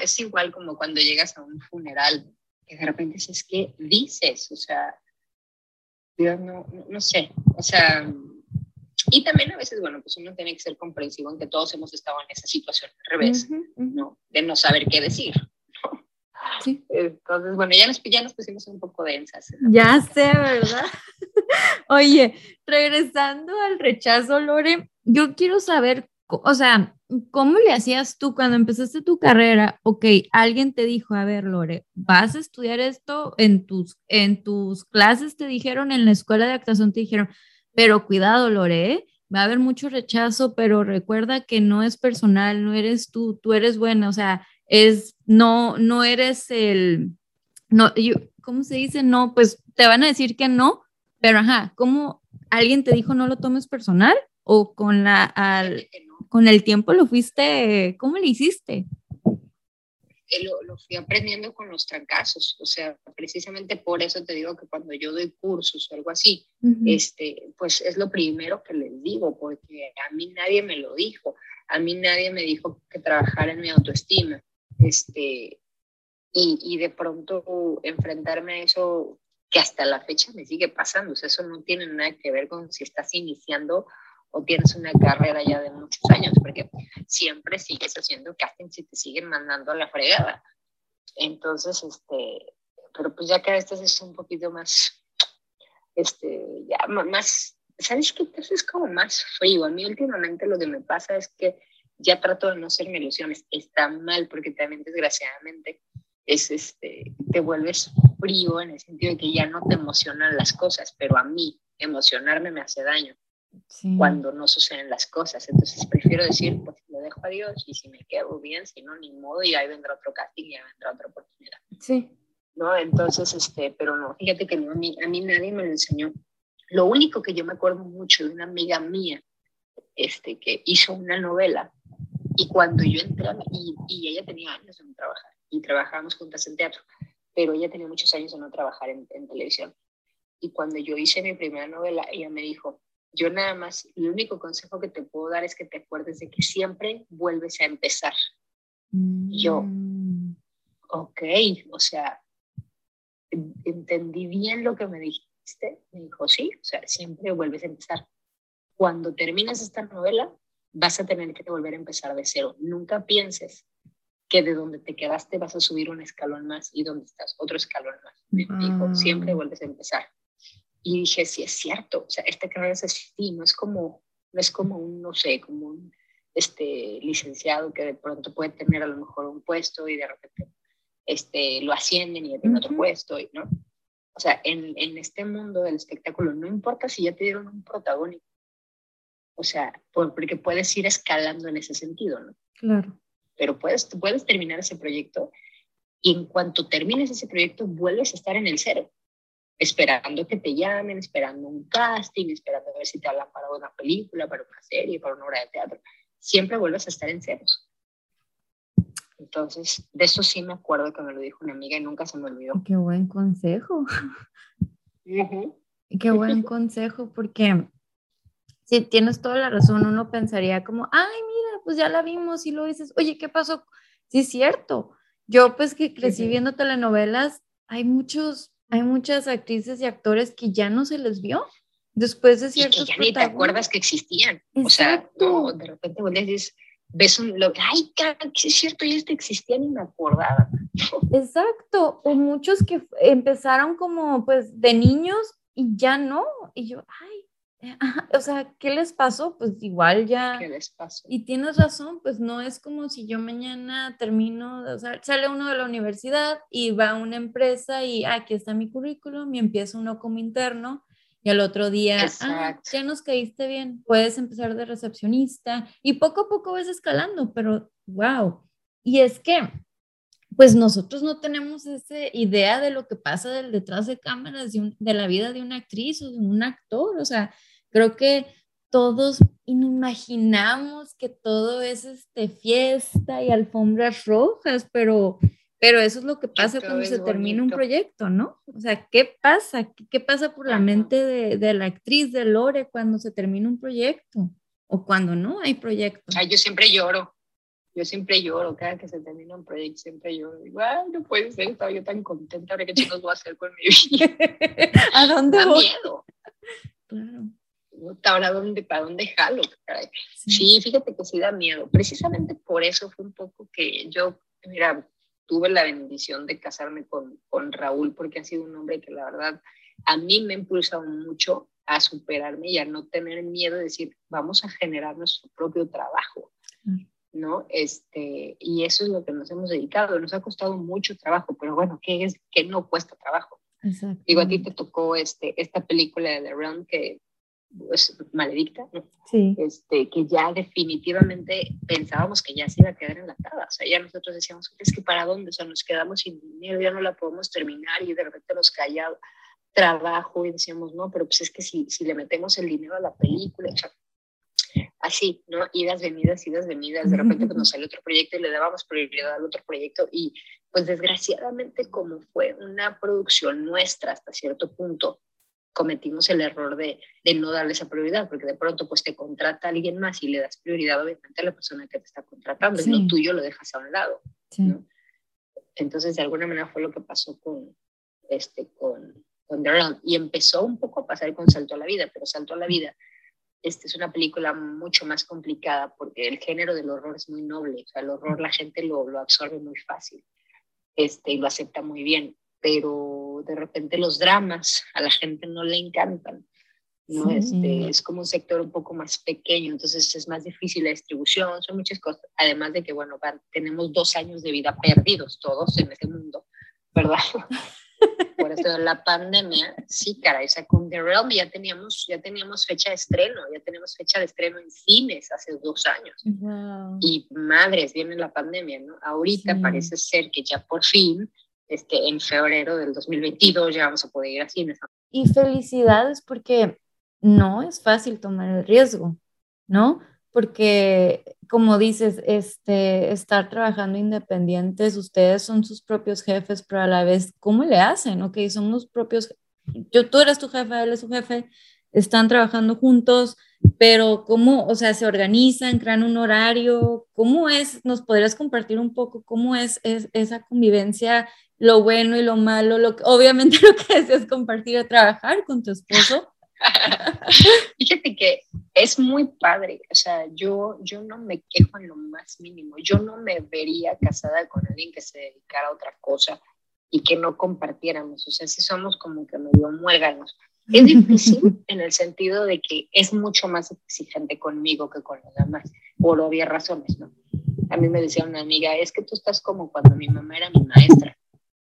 es, igual como cuando llegas a un funeral, que de repente dices, ¿qué dices? O sea, yo no, no, no sé, o sea, y también a veces, bueno, pues uno tiene que ser comprensivo en que todos hemos estado en esa situación al revés, uh -huh, uh -huh. ¿no? De no saber qué decir. ¿no? Sí. Entonces, bueno, ya nos, ya nos pusimos un poco densas. Ya sé, ¿verdad? Oye, regresando al rechazo, Lore, yo quiero saber, o sea, ¿cómo le hacías tú cuando empezaste tu carrera? Ok, alguien te dijo, a ver, Lore, vas a estudiar esto en tus, en tus clases, te dijeron, en la escuela de actuación te dijeron, pero cuidado, Lore, ¿eh? va a haber mucho rechazo, pero recuerda que no es personal, no eres tú, tú eres buena, o sea, es, no, no eres el, no, yo, ¿cómo se dice? No, pues te van a decir que no, pero ajá, ¿cómo alguien te dijo no lo tomes personal? ¿O con, la, al, con el tiempo lo fuiste, cómo le hiciste? Lo, lo, fui aprendiendo con los trancazos, o sea, precisamente por eso te digo que cuando yo doy cursos o algo así, uh -huh. este, pues es lo primero que les digo, porque a mí nadie me lo dijo, a mí nadie me dijo que trabajara en mi autoestima, este, y, y de pronto enfrentarme a eso que hasta la fecha me sigue pasando, o sea, eso no tiene nada que ver con si estás iniciando o tienes una carrera ya de muchos años, porque siempre sigues haciendo casting si te siguen mandando a la fregada. Entonces, este, pero pues ya cada vez es un poquito más, este, ya más, ¿sabes qué? Es como más frío. A mí últimamente lo que me pasa es que ya trato de no hacerme ilusiones. Está mal porque también desgraciadamente es este, te vuelves frío en el sentido de que ya no te emocionan las cosas, pero a mí emocionarme me hace daño cuando no suceden las cosas. Entonces prefiero decir, pues lo dejo a Dios y si me quedo bien, si no, ni modo, y ahí vendrá otro casting y ahí vendrá otra oportunidad. Sí. ¿No? Entonces, este, pero no, fíjate que no, a, mí, a mí nadie me lo enseñó. Lo único que yo me acuerdo mucho de una amiga mía este, que hizo una novela y cuando yo entré, y, y ella tenía años de no trabajar, y trabajábamos juntas en teatro, pero ella tenía muchos años de no trabajar en, en televisión. Y cuando yo hice mi primera novela, ella me dijo, yo nada más, el único consejo que te puedo dar es que te acuerdes de que siempre vuelves a empezar. Y yo, mm. ok, o sea, entendí bien lo que me dijiste. Me dijo, sí, o sea, siempre vuelves a empezar. Cuando termines esta novela, vas a tener que volver a empezar de cero. Nunca pienses que de donde te quedaste vas a subir un escalón más y donde estás otro escalón más. Me dijo, siempre vuelves a empezar. Y dije, sí, es cierto, o sea, esta carrera es así, no es como, no es como un, no sé, como un este, licenciado que de pronto puede tener a lo mejor un puesto y de repente este, lo ascienden y ya tiene otro puesto, y, ¿no? O sea, en, en este mundo del espectáculo, no importa si ya te dieron un protagónico, o sea, porque puedes ir escalando en ese sentido, ¿no? Claro. Pero puedes, puedes terminar ese proyecto y en cuanto termines ese proyecto vuelves a estar en el cero esperando que te llamen, esperando un casting, esperando a ver si te hablan para una película, para una serie, para una obra de teatro. Siempre vuelves a estar en ceros. Entonces, de eso sí me acuerdo que me lo dijo una amiga y nunca se me olvidó. Qué buen consejo. Qué buen consejo, porque si tienes toda la razón, uno pensaría como, ay, mira, pues ya la vimos y lo dices, oye, ¿qué pasó? Sí, es cierto. Yo, pues que crecí viendo telenovelas, hay muchos hay muchas actrices y actores que ya no se les vio después de ciertos y que ya ni te acuerdas que existían. O sea, no, de repente vos dices, ves un, lo, ay, que es cierto, ya este existía ni me acordaba. Exacto, o muchos que empezaron como pues de niños y ya no, y yo, ay, eh, o sea, ¿qué les pasó? Pues igual ya. ¿Qué les pasó? Y tienes razón, pues no es como si yo mañana termino, o sea, sale uno de la universidad y va a una empresa y ah, aquí está mi currículum y empieza uno como interno y al otro día, ah, ya nos caíste bien, puedes empezar de recepcionista y poco a poco vas escalando, pero wow. Y es que pues nosotros no tenemos esa idea de lo que pasa del detrás de cámaras de, de, la vida de una actriz o de un actor. O sea, creo que todos imaginamos que todo es este, fiesta y alfombras rojas, pero, pero eso es lo que pasa cuando se termina un proyecto, ¿no? O sea, ¿qué pasa? ¿Qué, pasa por la mente de, de, la actriz, de Lore, cuando se termina un proyecto? O cuando no hay proyecto. Ay, yo siempre lloro yo siempre lloro, cada que se termina un proyecto siempre lloro. Digo, ay, no puede ser, estaba yo tan contenta, ahora qué chicos voy a hacer con mi vida. ¿A dónde da voy? miedo. Claro. Ahora, ¿dónde, ¿para dónde jalo? Sí. sí. fíjate que sí da miedo. Precisamente por eso fue un poco que yo, mira, tuve la bendición de casarme con, con Raúl, porque ha sido un hombre que la verdad a mí me ha impulsado mucho a superarme y a no tener miedo de decir, vamos a generar nuestro propio trabajo. ¿No? Este, y eso es lo que nos hemos dedicado. Nos ha costado mucho trabajo, pero bueno, ¿qué es que no cuesta trabajo? Digo, a ti te tocó este, esta película de The Realm que es maledicta, sí. este, que ya definitivamente pensábamos que ya se iba a quedar enlatada. O sea, ya nosotros decíamos, es que para dónde, o sea, nos quedamos sin dinero, ya no la podemos terminar y de repente nos caía trabajo y decíamos, no, pero pues es que si, si le metemos el dinero a la película, o sea, así, ¿no? Idas, venidas, idas, venidas. De repente nos sale otro proyecto y le dábamos prioridad al otro proyecto y pues desgraciadamente como fue una producción nuestra hasta cierto punto, cometimos el error de, de, no darle esa prioridad, porque de pronto pues te contrata alguien más y le das prioridad obviamente a la persona que te está contratando, sí. y no tuyo lo dejas a un lado. ¿no? Entonces de alguna manera fue lo que pasó con, este, con, con The. Y empezó un poco a pasar con Salto a la Vida, pero Salto a la Vida este es una película mucho más complicada porque el género del horror es muy noble, o sea, el horror la gente lo, lo absorbe muy fácil. este, y lo acepta muy bien, pero de repente los dramas a la gente no le encantan. ¿no? Este, es como un sector un poco más pequeño, entonces es más difícil la distribución, son muchas cosas, además de que, bueno, tenemos dos años de vida perdidos todos en este mundo, ¿verdad? Por eso la pandemia, sí, cara, o sea, con The Realm ya teníamos, ya teníamos fecha de estreno, ya tenemos fecha de estreno en cines hace dos años. Y madres, viene la pandemia, ¿no? Ahorita parece ser que ya por fin, este, en febrero del 2022 ya vamos a poder ir a cines. Y felicidades porque no es fácil tomar el riesgo, ¿no? Porque, como dices, este, estar trabajando independientes, ustedes son sus propios jefes, pero a la vez, ¿cómo le hacen? Ok, son los propios, yo, tú eres tu jefe, él es su jefe, están trabajando juntos, pero ¿cómo, o sea, se organizan, crean un horario? ¿Cómo es? ¿Nos podrías compartir un poco cómo es, es esa convivencia, lo bueno y lo malo? Lo, obviamente lo que deseas compartir trabajar con tu esposo, Fíjate que es muy padre, o sea, yo, yo no me quejo en lo más mínimo, yo no me vería casada con alguien que se dedicara a otra cosa y que no compartiéramos, o sea, si somos como que medio muérganos. Es difícil en el sentido de que es mucho más exigente conmigo que con los demás, por obvias razones, ¿no? A mí me decía una amiga, es que tú estás como cuando mi mamá era mi maestra.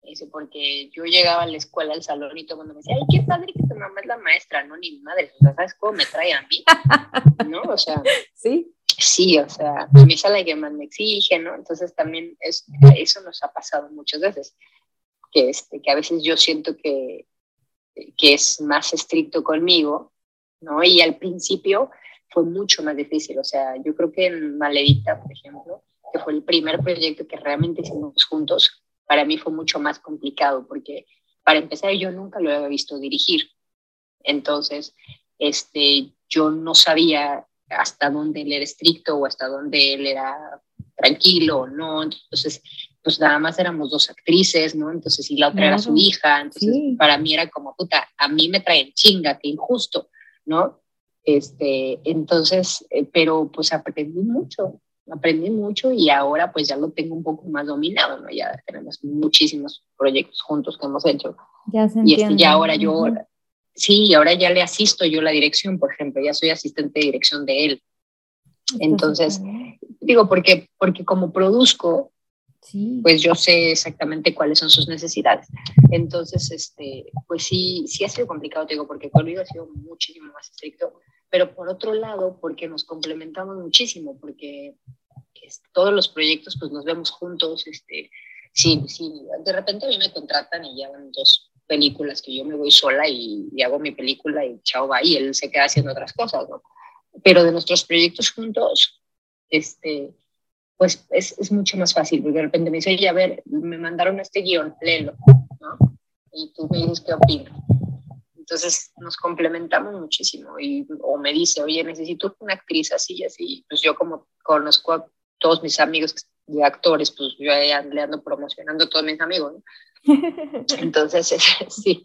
Dice, porque yo llegaba a la escuela, al salón, y todo el mundo me decía, ay, qué padre que tu mamá es la maestra, no, ni mi madre, o sea, ¿sabes cómo me trae a mí? ¿No? O sea, sí. Sí, o sea, a mí es la que más me exige, ¿no? Entonces también es, eso nos ha pasado muchas veces, que, este, que a veces yo siento que, que es más estricto conmigo, ¿no? Y al principio fue mucho más difícil, o sea, yo creo que en Maledita, por ejemplo, que fue el primer proyecto que realmente hicimos juntos, para mí fue mucho más complicado porque para empezar yo nunca lo había visto dirigir. Entonces, este, yo no sabía hasta dónde él era estricto o hasta dónde él era tranquilo o no. Entonces, pues nada más éramos dos actrices, ¿no? Entonces, y la otra era su hija. Entonces, para mí era como, puta, a mí me traen chinga, qué injusto, ¿no? Este, entonces, eh, pero pues aprendí mucho, aprendí mucho y ahora pues ya lo tengo un poco más dominado, ¿no? Ya tenemos muchísimos proyectos juntos que hemos hecho. Ya se y este, ya ahora yo, sí, ahora ya le asisto yo la dirección, por ejemplo, ya soy asistente de dirección de él. Entonces, digo, porque, porque como produzco, sí. pues yo sé exactamente cuáles son sus necesidades. Entonces, este, pues sí, sí ha sido complicado, digo, porque conmigo ha sido muchísimo más estricto, pero por otro lado, porque nos complementamos muchísimo, porque todos los proyectos pues nos vemos juntos, este, sí, sí, de repente a mí me contratan y llevan dos películas que yo me voy sola y, hago mi película y chao va y él se queda haciendo otras cosas, ¿no? Pero de nuestros proyectos juntos, este, pues es, es mucho más fácil, porque de repente me dice, oye, a ver, me mandaron este guion, léelo, ¿no? Y tú me dices qué opinas. Entonces nos complementamos muchísimo y, o me dice, oye, necesito una actriz así y así. Pues yo como conozco a todos mis amigos de actores, pues yo le ando promocionando a todos mis amigos. Entonces, sí.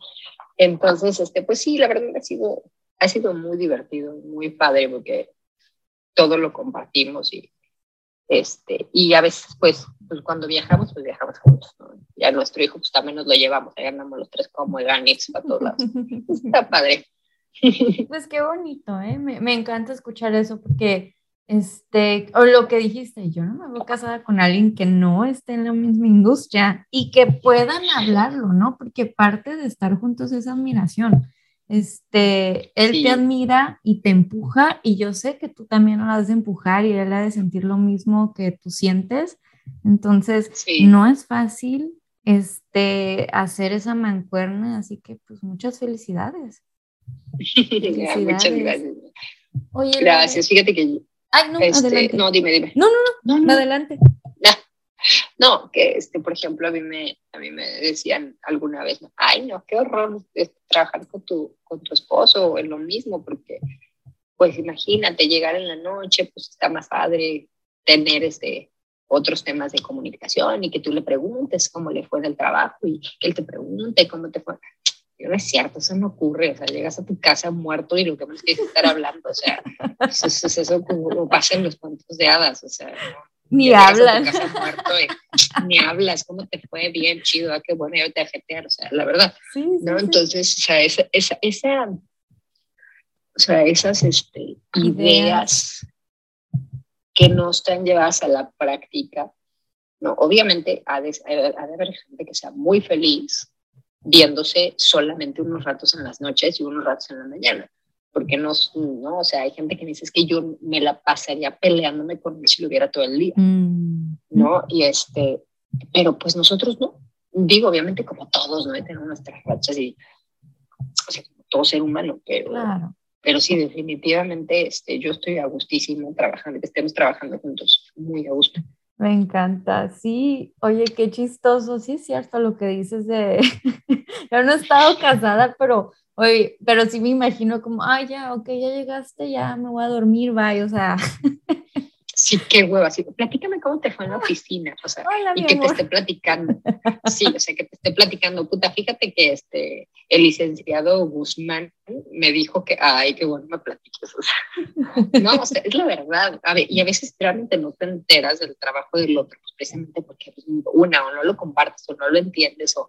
Entonces, este, pues sí, la verdad ha sido, ha sido muy divertido, muy padre porque todo lo compartimos y, este, y a veces, pues, pues cuando viajamos, pues viajamos juntos, ¿no? Ya nuestro hijo, pues también nos lo llevamos, ahí andamos los tres como Eganix para todos lados. Está padre. Pues qué bonito, ¿eh? Me, me, encanta escuchar eso porque, este, o lo que dijiste, yo no me voy casada con alguien que no esté en la misma industria y que puedan hablarlo, ¿no? Porque parte de estar juntos es admiración este, él te admira y te empuja y yo sé que tú también lo has de empujar y él ha de sentir lo mismo que tú sientes. Entonces, no es fácil este, hacer esa mancuerna, así que pues muchas felicidades. muchas gracias. Oye, gracias, fíjate que... Ay, no, este, adelante. No, dime, dime. No, no, no, no, adelante. No, que este, por ejemplo, a mí me, a mí me decían alguna vez, ay, no, qué horror trabajar con tu, con tu esposo o en lo mismo, porque, pues imagínate, llegar en la noche, pues está más padre tener este, otros temas de comunicación y que tú le preguntes cómo le fue del trabajo y que él te pregunte cómo te fue. No es cierto, eso no ocurre, o sea, llegas a tu casa muerto y lo que más quieres estar hablando, o sea, eso, eso, eso como pasa en los cuentos de hadas, o sea, Ni hablas. ni hablas, ¿cómo te fue? Bien, chido, ah, qué bueno, yo te ajetear, o sea, la verdad. ¿no? Entonces, o sea, esa, esa, esa, o sea, esas este, ideas que no están llevadas a la práctica, ¿no? Obviamente ha de, ha de haber gente que sea muy feliz viéndose solamente unos ratos en las noches y unos ratos en la mañana porque no, no, o sea, hay gente que me dice es que yo me la pasaría peleándome con él si lo viera todo el día, mm. ¿no? Y este, pero pues nosotros no, digo, obviamente como todos, ¿no? Tenemos nuestras rachas y, o sea, todo ser humano, pero, pero sí, definitivamente, este, yo estoy a gustísimo trabajando, estemos trabajando juntos, muy a gusto. Me encanta, sí. Oye, qué chistoso, sí es cierto lo que dices de, yo no he estado casada, pero Oye, pero sí me imagino como, ay, ya, ok, ya llegaste, ya me voy a dormir, bye, o sea. Sí, qué hueva, sí. Platícame cómo te fue en la oficina, o sea, y que te esté platicando. Sí, o sea, que te esté platicando. Puta, fíjate que este, el licenciado Guzmán me dijo que, ay, qué bueno me platiques, o sea. No, o sea, es la verdad. A ver, y a veces realmente no te enteras del trabajo del otro, pues precisamente porque pues, una, o no lo compartes, o no lo entiendes, o...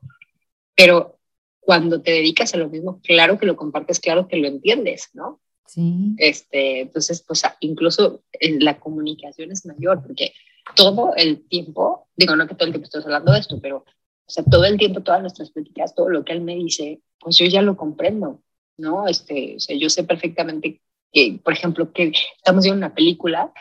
Pero cuando te dedicas a lo mismo, claro que lo compartes, claro que lo entiendes, ¿no? Sí. Este, entonces, pues incluso la comunicación es mayor, porque todo el tiempo, digo, no que todo el tiempo estoy hablando de esto, pero, o sea, todo el tiempo, todas nuestras políticas, todo lo que él me dice, pues yo ya lo comprendo, ¿no? Este, o sea, yo sé perfectamente que, por ejemplo, que estamos viendo una película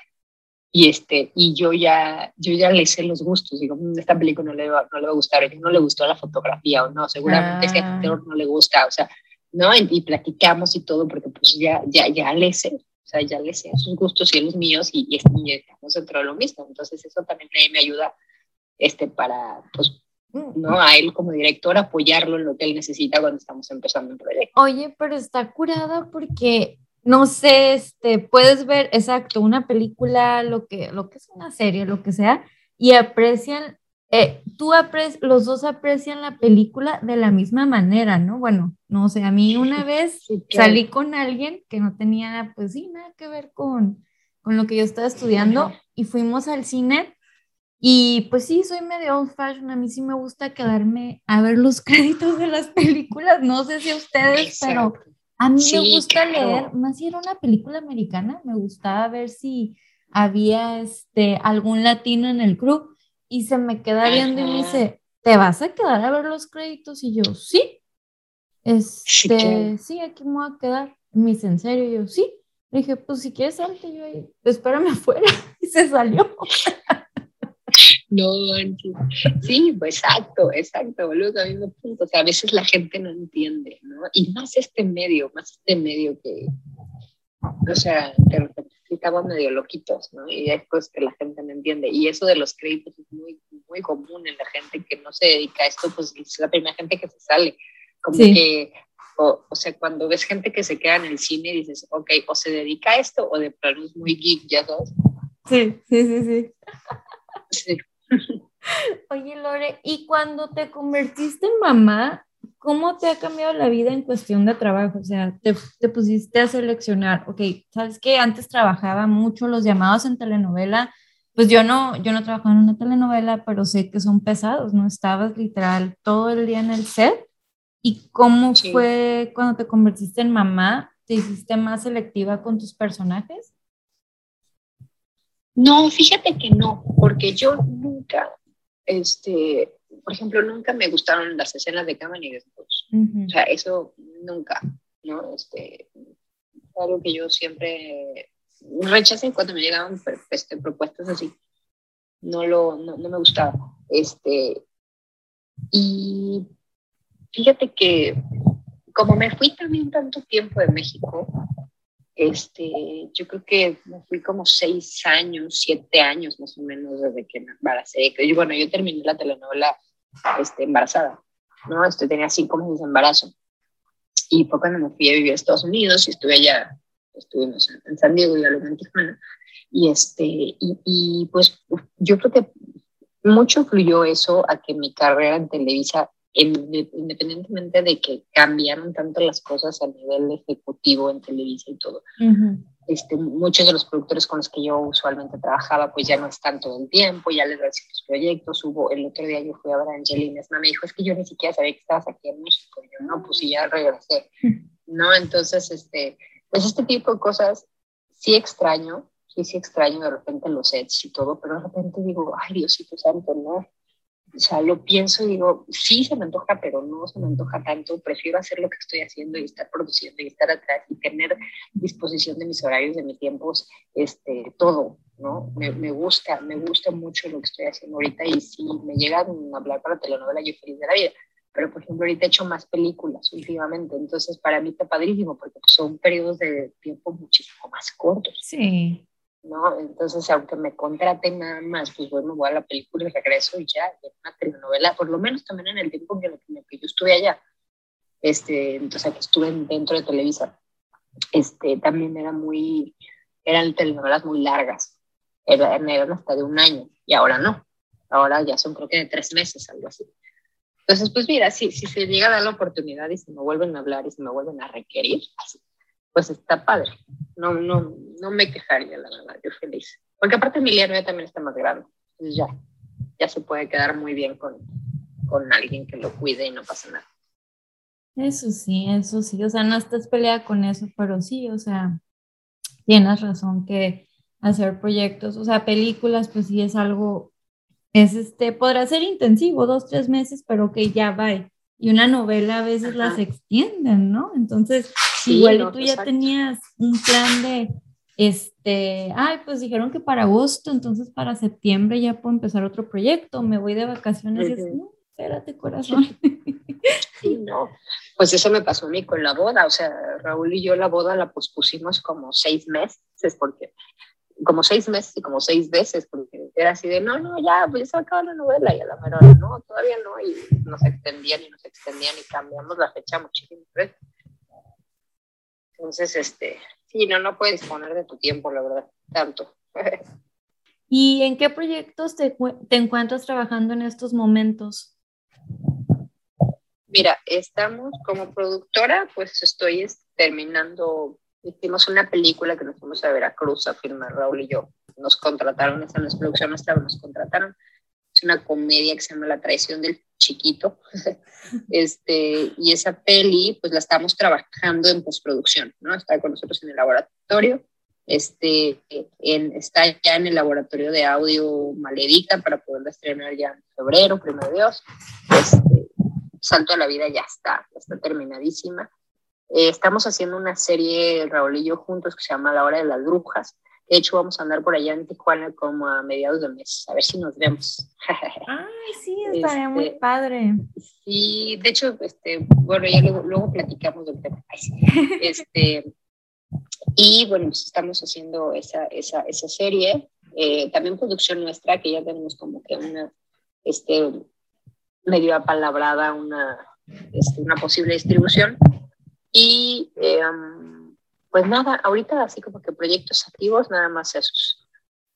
y este y yo ya yo ya le sé los gustos digo mm, esta película no le va, no le va a gustar a no le gustó la fotografía o no seguramente ah. actor no le gusta o sea no y, platicamos y todo porque pues ya ya ya le sé o sea ya le sé sus gustos y los míos y, y, estamos dentro de lo mismo entonces eso también me ayuda este para pues ¿no? A él como director apoyarlo en lo que él necesita cuando estamos empezando un proyecto. Oye, pero está curada porque no sé, este, puedes ver, exacto, una película, lo que, lo que es una serie, lo que sea, y aprecian, eh, tú los dos aprecian la película de la misma manera, ¿no? Bueno, no sé, a mí una vez salí con alguien que no tenía, pues sí, nada que ver con, con lo que yo estaba estudiando y fuimos al cine y pues sí, soy medio old fashion, a mí sí me gusta quedarme a ver los créditos de las películas, no sé si a ustedes, pero a mí me gusta leer, más si era una película americana, me gustaba ver si había este, algún latino en el crew y se me queda viendo y me dice, ¿te vas a quedar a ver los créditos? Y yo, sí. Este, sí, aquí me voy a quedar. Me dice, ¿en serio? Y yo, sí. Le dije, pues si quieres salte, yo espérame afuera. Y se salió. No, sí, pues exacto, exacto, boludo, a mismo punto. O sea, a veces la gente no entiende, ¿no? Y más este medio, más este medio que, o sea, repente estamos medio loquitos, ¿no? Y hay cosas que la gente no entiende. Y eso de los créditos es muy, muy común en la gente que no se dedica a esto, pues es la primera gente que se sale. Como que, o, o, sea, cuando ves gente que se queda en el cine y dices, ok, o se dedica a esto o de plano es muy geek, ya sabes. Sí, sí, sí, sí. sí. Oye, Lore, ¿y cuando te convertiste en mamá, cómo te ha cambiado la vida en cuestión de trabajo? O sea, te, te pusiste a seleccionar, ok, sabes que antes trabajaba mucho los llamados en telenovela, pues yo no, yo no trabajaba en una telenovela, pero sé que son pesados, ¿no? Estabas literal todo el día en el set. ¿Y cómo fue cuando te convertiste en mamá? ¿Te hiciste más selectiva con tus personajes? No, fíjate que no, porque yo nunca, este, por ejemplo, nunca me gustaron las escenas de cama ni de O sea, eso nunca, ¿no? Este, algo que yo siempre rechacé cuando me llegaban este, propuestas así. No, lo, no, no me gustaba. Este, y fíjate que como me fui también tanto tiempo de México, este, yo creo que me fui como seis años, siete años más o menos desde que me embaracé. Y bueno, yo terminé la telenovela este, embarazada, ¿no? Este, tenía cinco meses de embarazo. Y fue cuando me fui a vivir a Estados Unidos y estuve allá, estuvimos en San Diego y luego en Tijuana. Y, este, y, y pues yo creo que mucho fluyó eso a que mi carrera en Televisa independientemente de que cambiaron tanto las cosas a nivel ejecutivo en Televisa y todo, este, muchos de los productores con los que yo usualmente trabajaba, pues ya no están todo el tiempo, ya les doy ciertos proyectos. Hubo, el otro día yo fui a ver a Angelina, me dijo, es que yo ni siquiera sabía que estabas aquí en México. yo, no, pues ya regresé. ¿No? Entonces, este, pues este tipo de cosas sí extraño, sí, sí extraño de repente los sets y todo, pero de repente digo, ay, Diosito Santo, no. O sea, lo pienso y digo, sí se me antoja, pero no se me antoja tanto. Prefiero hacer lo que estoy haciendo y estar produciendo y estar atrás y tener disposición de mis horarios, de mis tiempos, este, todo, ¿no? Me, me gusta, me gusta mucho lo que estoy haciendo ahorita y si me llegan a hablar para telenovela, yo feliz de la vida. Pero, por ejemplo, ahorita he hecho más películas últimamente, entonces para mí está padrísimo porque son periodos de tiempo muchísimo más cortos. Sí. ¿No? Entonces, aunque me contraten nada más, pues bueno, voy a la película y regreso y ya, en una telenovela, por lo menos también en el tiempo en el que yo estuve allá, este, entonces que estuve dentro de Televisa, este, también era muy, eran telenovelas muy largas, eran, eran hasta de un año, y ahora no, ahora ya son creo que de tres meses, algo así. Entonces, pues mira, si, si se llega a dar la oportunidad y se me vuelven a hablar y se me vuelven a requerir, así, pues está padre. No, no, no me quejaría, la verdad, yo feliz. Porque aparte Emiliano ya también está más grande, entonces ya, ya se puede quedar muy bien con, con alguien que lo cuide y no pasa nada. Eso sí, eso sí, o sea, no estás peleada con eso, pero sí, o sea, tienes razón que hacer proyectos, o sea, películas, pues sí es algo, es este, podrá ser intensivo, dos, tres meses, pero que ya va. Y una novela a veces las extienden, ¿no? Entonces, Igual tú ya tenías un plan de, este, ay, pues dijeron que para agosto, entonces para septiembre ya puedo empezar otro proyecto, me voy de vacaciones. y no, espérate, corazón. Sí, no. Pues eso me pasó a mí con la boda, o sea, Raúl y yo la boda la pospusimos como seis meses, porque como seis meses y como seis veces, porque era así de, no, no, ya, pues ya se va a acabar la novela, y a la mera no, todavía no, y nos extendían y nos extendían y cambiamos la fecha muchísimas veces. Entonces, este, sí, no, no puedes disponer de tu tiempo, la verdad, tanto. ¿Y en qué proyectos te, te encuentras trabajando en estos momentos? Mira, estamos como productora, pues estoy terminando, hicimos una película que nos fuimos a Veracruz a filmar Raúl y yo. Nos contrataron, esa no es producción nuestra, nos contrataron. Una comedia que se llama La traición del chiquito. este, y esa peli, pues la estamos trabajando en postproducción, ¿no? Está con nosotros en el laboratorio. Este, en, está ya en el laboratorio de audio Maledita para poderla estrenar ya en febrero, primero Dios. Este, Salto a la vida ya está, ya está terminadísima. Eh, estamos haciendo una serie, Raúl y yo juntos, que se llama La Hora de las Brujas, de hecho, vamos a andar por allá en Tijuana como a mediados de mes, a ver si nos vemos. Ay, sí, estaría muy este, padre. Sí, de hecho, este, bueno, ya luego, platicamos del tema. Este, y bueno, pues estamos haciendo esa, esa, esa serie, eh, también producción nuestra, que ya tenemos como que una, este, medio apalabrada, una, este, una posible distribución. Y eh, pues nada, ahorita así como que proyectos activos, nada más esos.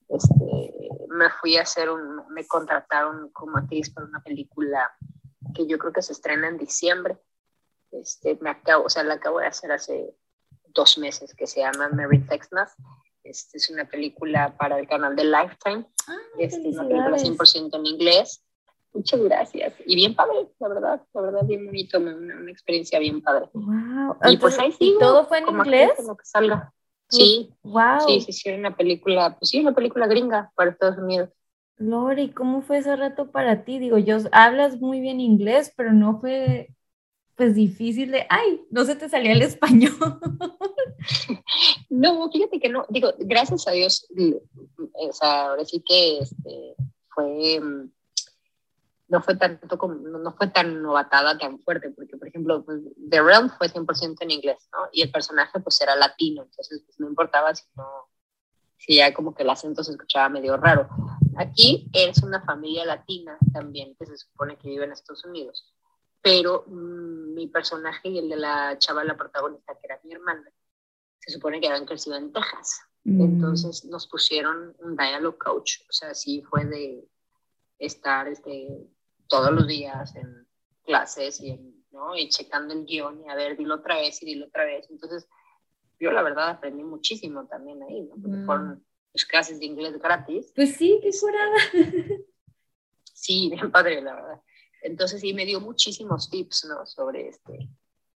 Este, me fui a hacer un, me contrataron como actriz para una película que yo creo que se estrena en diciembre. Este, me acabo, o sea, la acabo de hacer hace dos meses, que se llama Mary Texnas. Este, es una película para el canal de Lifetime. Ah, este, una película 100% en inglés. Muchas gracias. Y bien padre, la verdad, la verdad, bien bonito, una, una experiencia bien padre. Wow. Y pues ahí sí. ¿Todo fue en inglés? Como que salga. Sí. Wow. Sí, sí, sí, una película, pues sí, una película gringa para Estados Unidos. Lori, ¿cómo fue ese rato para ti? Digo, yo hablas muy bien inglés, pero no fue pues difícil de, ay, no se te salía el español. no, fíjate que no, digo, gracias a Dios, o sea, ahora sí que este, fue mm, no fue tanto como, no fue tan novatada, tan fuerte, porque por ejemplo, pues, The Realm fue 100% en inglés, ¿no? Y el personaje pues era latino, entonces pues no importaba si no, si ya como que el acento se escuchaba medio raro. Aquí es una familia latina también, que se supone que vive en Estados Unidos, pero mm, mi personaje y el de la chava, la protagonista, que era mi hermana, se supone que habían crecido en Texas. Mm. Entonces nos pusieron un dialogue coach, o sea, sí fue de estar este, todos los días en clases y, ¿no? y checando el guion y a ver, dilo otra vez y dilo otra vez. Entonces, yo la verdad aprendí muchísimo también ahí, ¿no? Porque fueron pues, clases de inglés gratis. Pues sí, qué curada. Sí, bien padre, la verdad. Entonces sí me dio muchísimos tips, ¿no? Sobre este,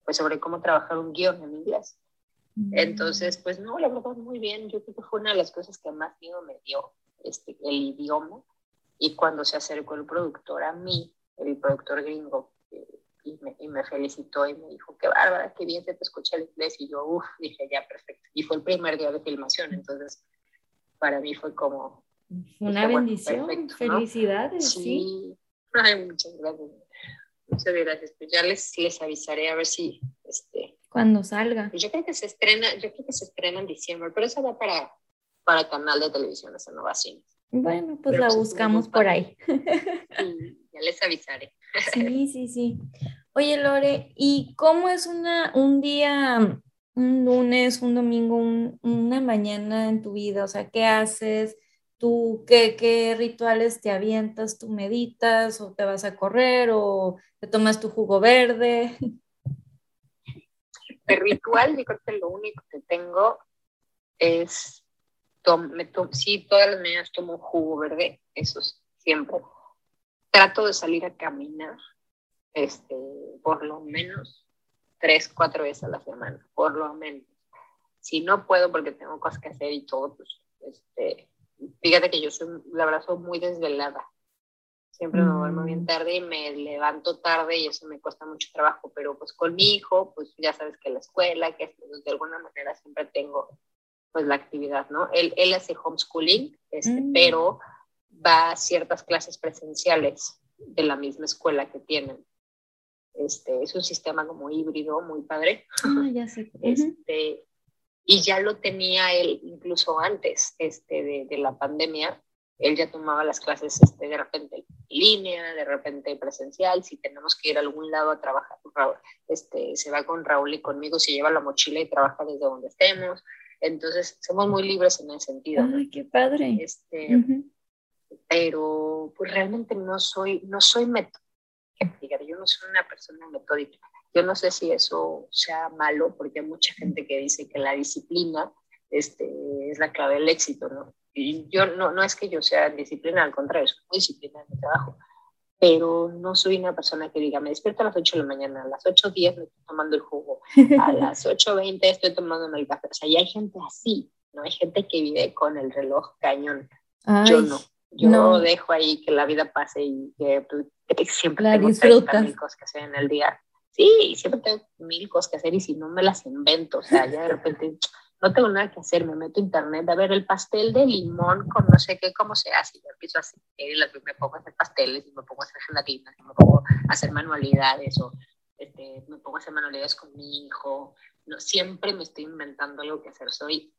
pues sobre cómo trabajar un guion en inglés. Mm. Entonces, pues no, la verdad muy bien. Yo creo que fue una de las cosas que más miedo me dio, este, el idioma. Y cuando se acercó el productor a mí, el productor gringo, eh, y, me, y, me, felicitó y me dijo, qué bárbara, qué bien te escucha el inglés. Y yo, uff, dije, ya, perfecto. Y fue el primer día de filmación, entonces para mí fue como... Una bendición, perfecto, felicidades, sí. sí. Ay, muchas gracias. Muchas gracias. Pues ya les, les avisaré a ver si... Este, Cuando salga. Pues yo creo que se estrena, yo creo que se estrena en diciembre, pero esa va para, para canal de televisión, esa no va a cine. Bueno, pues pero la pues buscamos por ahí. Sí, ya les avisaré. Sí, sí, sí. Oye, Lore, ¿y cómo es una, un día, un lunes, un domingo, un, una mañana en tu vida? O sea, ¿qué haces? ¿Tú qué, qué rituales te avientas? ¿Tú meditas o te vas a correr o te tomas tu jugo verde? El ritual, yo creo que lo único que tengo es, me sí, todas las mañanas tomo un jugo verde, eso es siempre. Trato de salir a caminar, este, por lo menos tres, cuatro veces a la semana, por lo menos. Si no puedo porque tengo cosas que hacer y todo, pues, este, fíjate que yo soy, la verdad, soy muy desvelada. Siempre me duermo bien tarde y me levanto tarde y eso me cuesta mucho trabajo, pero pues con mi hijo, pues ya sabes que la escuela, que pues, de alguna manera siempre tengo pues la actividad, ¿no? Él, él hace homeschooling, este, mm. pero va a ciertas clases presenciales de la misma escuela que tienen. Este, es un sistema como híbrido, muy padre. Ah, ya sé. Este, y ya lo tenía él incluso antes este, de, de, la pandemia. Él ya tomaba las clases este, de repente en línea, de repente presencial. Si tenemos que ir a algún lado a trabajar, este, se va con Raúl y conmigo, se lleva la mochila y trabaja desde donde estemos. Entonces, somos muy libres en ese sentido. ¡Ay, qué padre! Este, Pero pues realmente no soy, no soy metódica. Yo no soy una persona metódica yo no sé si eso sea malo, porque hay mucha gente que dice que la disciplina este, es la clave del éxito, ¿no? Y yo no, no es que yo sea disciplina, al contrario, soy muy disciplina en mi trabajo, pero no soy una persona que diga, me despierto a las 8 de la mañana, a las 8.10 me estoy tomando el jugo, a las 8.20 estoy tomando el café. O sea, ya hay gente así, ¿no? Hay gente que vive con el reloj cañón. yo no. Yo no. dejo ahí que la vida pase y que, siempre la tengo disfrutas. cosas que hacer en el día. Sí, siempre tengo mil cosas que hacer y si no me las invento, o sea, ya de repente no tengo nada que hacer, me meto a internet a ver el pastel de limón con no sé qué, cómo se hace, y yo empiezo a hacer, y me pongo a hacer pasteles, y me pongo a hacer gelatinas, y me pongo a hacer manualidades, o este, me pongo a hacer manualidades con mi hijo, no, siempre me estoy inventando algo que hacer, soy...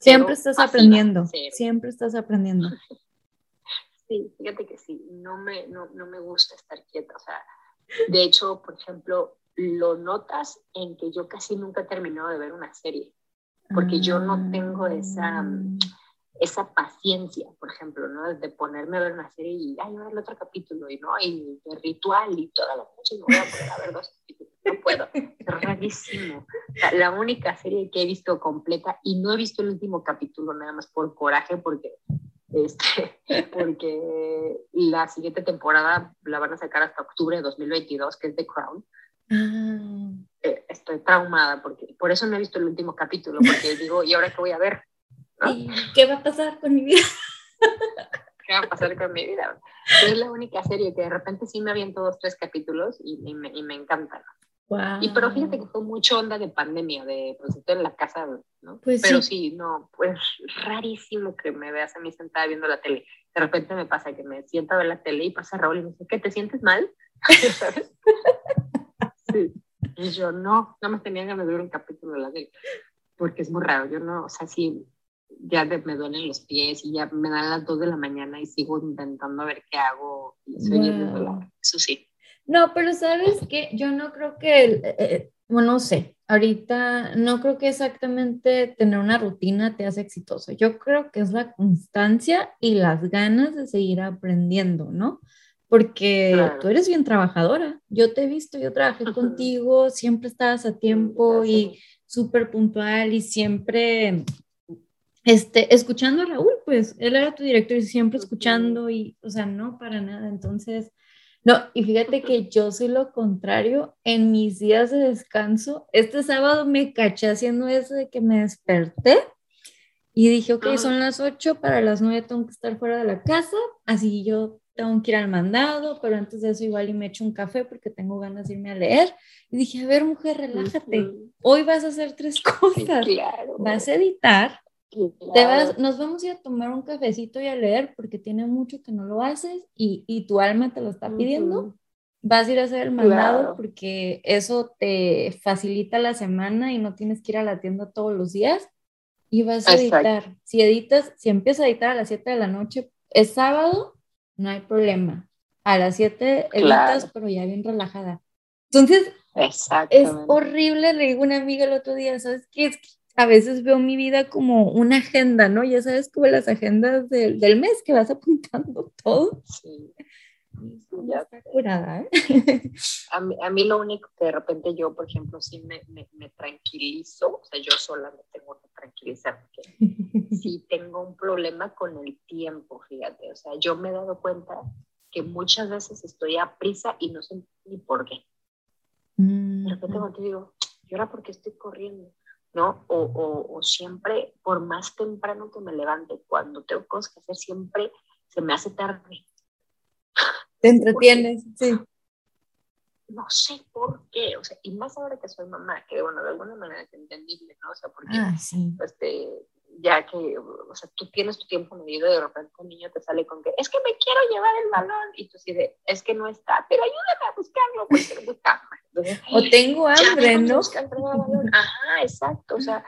Siempre estás aprendiendo, siempre estás aprendiendo. Sí, fíjate que sí, no me, no, no me gusta estar quieta, o sea, de hecho, por ejemplo, lo notas en que yo casi nunca he terminado de ver una serie, porque yo no tengo esa, Ah. esa paciencia, por ejemplo, ¿no? De ponerme a ver una serie y, ay, ver el otro capítulo, y no, y de ritual y toda la noche me voy a poner a ver dos capítulos. No puedo, es rarísimo. Sea, la única serie que he visto completa, y no he visto el último capítulo nada más por coraje, porque este, porque la siguiente temporada la van a sacar hasta octubre de 2022, que es The Crown. Ah. Eh, estoy traumada, porque por eso no he visto el último capítulo, porque digo, ¿y ahora qué voy a ver? ¿No? ¿Y qué va a pasar con mi vida? ¿Qué va a pasar con mi vida? Es la única serie que de repente sí me aviento dos, tres capítulos y, y, me, y me encanta. Wow. Y pero fíjate que fue mucho onda de pandemia, de pues estoy en la casa, ¿no? Pues pero sí. sí. no, pues rarísimo que me veas a mí sentada viendo la tele. De repente me pasa que me siento a ver la tele y pasa Raúl y me dice, ¿qué, te sientes mal? ¿Sabes? Sí. Y yo, no, no me tenía ganas de ver un capítulo de la tele, porque es muy raro, yo no, o sea, sí, ya de, me duelen los pies y ya me dan las dos de la mañana y sigo intentando ver qué hago y soy Wow. eso sí. No, pero sabes que yo no creo que, eh, eh, bueno, no sé, ahorita no creo que exactamente tener una rutina te hace exitoso. Yo creo que es la constancia y las ganas de seguir aprendiendo, ¿no? Porque Claro. tú eres bien trabajadora. Yo te he visto, yo trabajé Ujú. contigo, siempre estabas a tiempo y súper puntual y siempre este, escuchando a Raúl, pues él era tu director y siempre escuchando y, o sea, no para nada. Entonces, no, y fíjate que yo soy lo contrario. En mis días de descanso, este sábado me caché haciendo eso de que me desperté y dije, ok, son las 8, para las 9 tengo que estar fuera de la casa, así yo tengo que ir al mandado, pero antes de eso igual y me echo un café porque tengo ganas de irme a leer. Y dije, a ver, mujer, relájate. Hoy vas a hacer tres cosas. Vas a editar, te vas, nos vamos a ir a tomar un cafecito y a leer porque tiene mucho que no lo haces y, y tu alma te lo está pidiendo. Vas a ir a hacer el mandado porque eso te facilita la semana y no tienes que ir a la tienda todos los días. Y vas a editar. Si editas, si empiezas a editar a las 7 de la noche, es sábado, no hay problema. A las 7 editas, pero ya bien relajada. Entonces, es horrible. Le digo a una amiga el otro día, ¿sabes qué? Es que a veces veo mi vida como una agenda, ¿no? Ya sabes, como las agendas del, del mes que vas apuntando todo. Sí. Ya está curada, ¿eh? a, mí, a mí lo único que de repente yo, por ejemplo, sí me, me, me tranquilizo, o sea, yo sola me tengo que tranquilizar, porque sí tengo un problema con el tiempo, fíjate, o sea, yo me he dado cuenta que muchas veces estoy a prisa y no sé ni por qué. De repente cuando te digo, ¿y ahora por qué estoy corriendo? ¿no? O, o, o, siempre, por más temprano que me levante, cuando tengo cosas que hacer, siempre se me hace tarde. Te entretienes, sí. No sé por qué, o sea, y más ahora que soy mamá, que bueno, de alguna manera es entendible, ¿no? O sea, porque ah, sí. este, ya que, o sea, tú tienes tu tiempo medido y de repente un niño te sale con que, es que me quiero llevar el balón, y tú dices, es que no está, pero ayúdame a buscarlo, porque lo buscamos. o tengo hambre, ¿no? Ajá, exacto, o sea,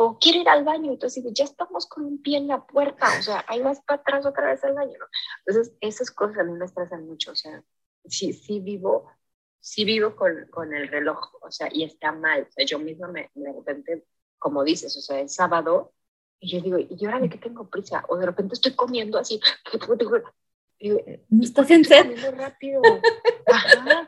o quiero ir al baño, entonces ya estamos con un pie en la puerta, o sea, ahí vas para atrás otra vez al baño, ¿no? Entonces, esas cosas a mí me estresan mucho, o sea, sí, sí vivo, sí vivo con, con el reloj, o sea, y está mal, o sea, yo misma me, de repente, como dices, o sea, el sábado, y yo digo, ¿y ahora de qué tengo prisa? O de repente estoy comiendo así, digo, no estás en sed. rápido. Ajá.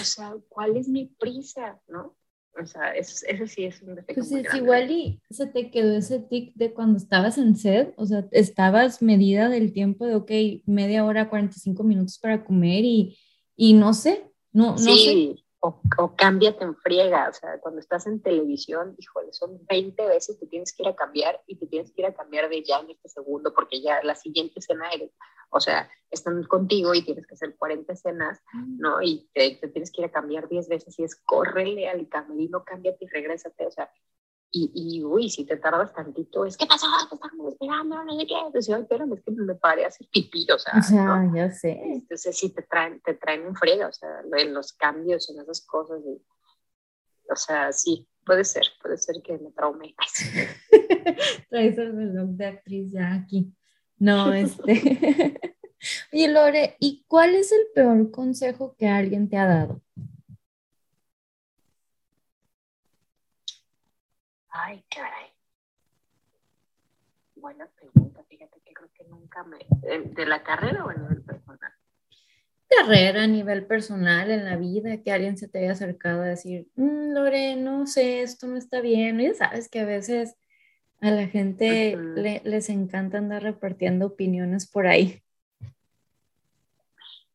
O sea, ¿cuál es mi prisa? ¿No? O sea, eso, eso sí es un defecto. Pues es igual y se te quedó ese tic de cuando estabas en sed, o sea, estabas medida del tiempo de, ok, media hora, 45 minutos para comer y, y no sé, no, no sí. sé o, o cámbiate en friega, o sea, cuando estás en televisión, híjole, son 20 veces que tienes que ir a cambiar y te tienes que ir a cambiar de ya en este segundo, porque ya la siguiente escena, o sea, están contigo y tienes que hacer 40 escenas, ¿no? Y te, te tienes que ir a cambiar 10 veces y es córrele al camerino, cámbiate y regrésate, o sea, y, y, uy, si te tardas tantito, es que pasó, te estamos esperando, no sé qué. Entonces, ay, espérame, es que me paré a hacer pipí, o sea. O sea, ¿no? ya sé. Entonces, sí te traen, te traen un frío, o sea, en los cambios, en esas cosas. Y, o sea, sí, puede ser, puede ser que me traume. Traes el reloj de actriz ya aquí. No, este. Oye, Lore, ¿y cuál es el peor consejo que alguien te ha dado? Ay, caray. Buena pregunta, fíjate que creo que nunca me... ¿De, la carrera o a nivel personal? Carrera, a nivel personal, en la vida, que alguien se te haya acercado a decir, mm, Lore, no sé, esto no está bien. Ya sabes que a veces a la gente les encanta andar repartiendo opiniones por ahí.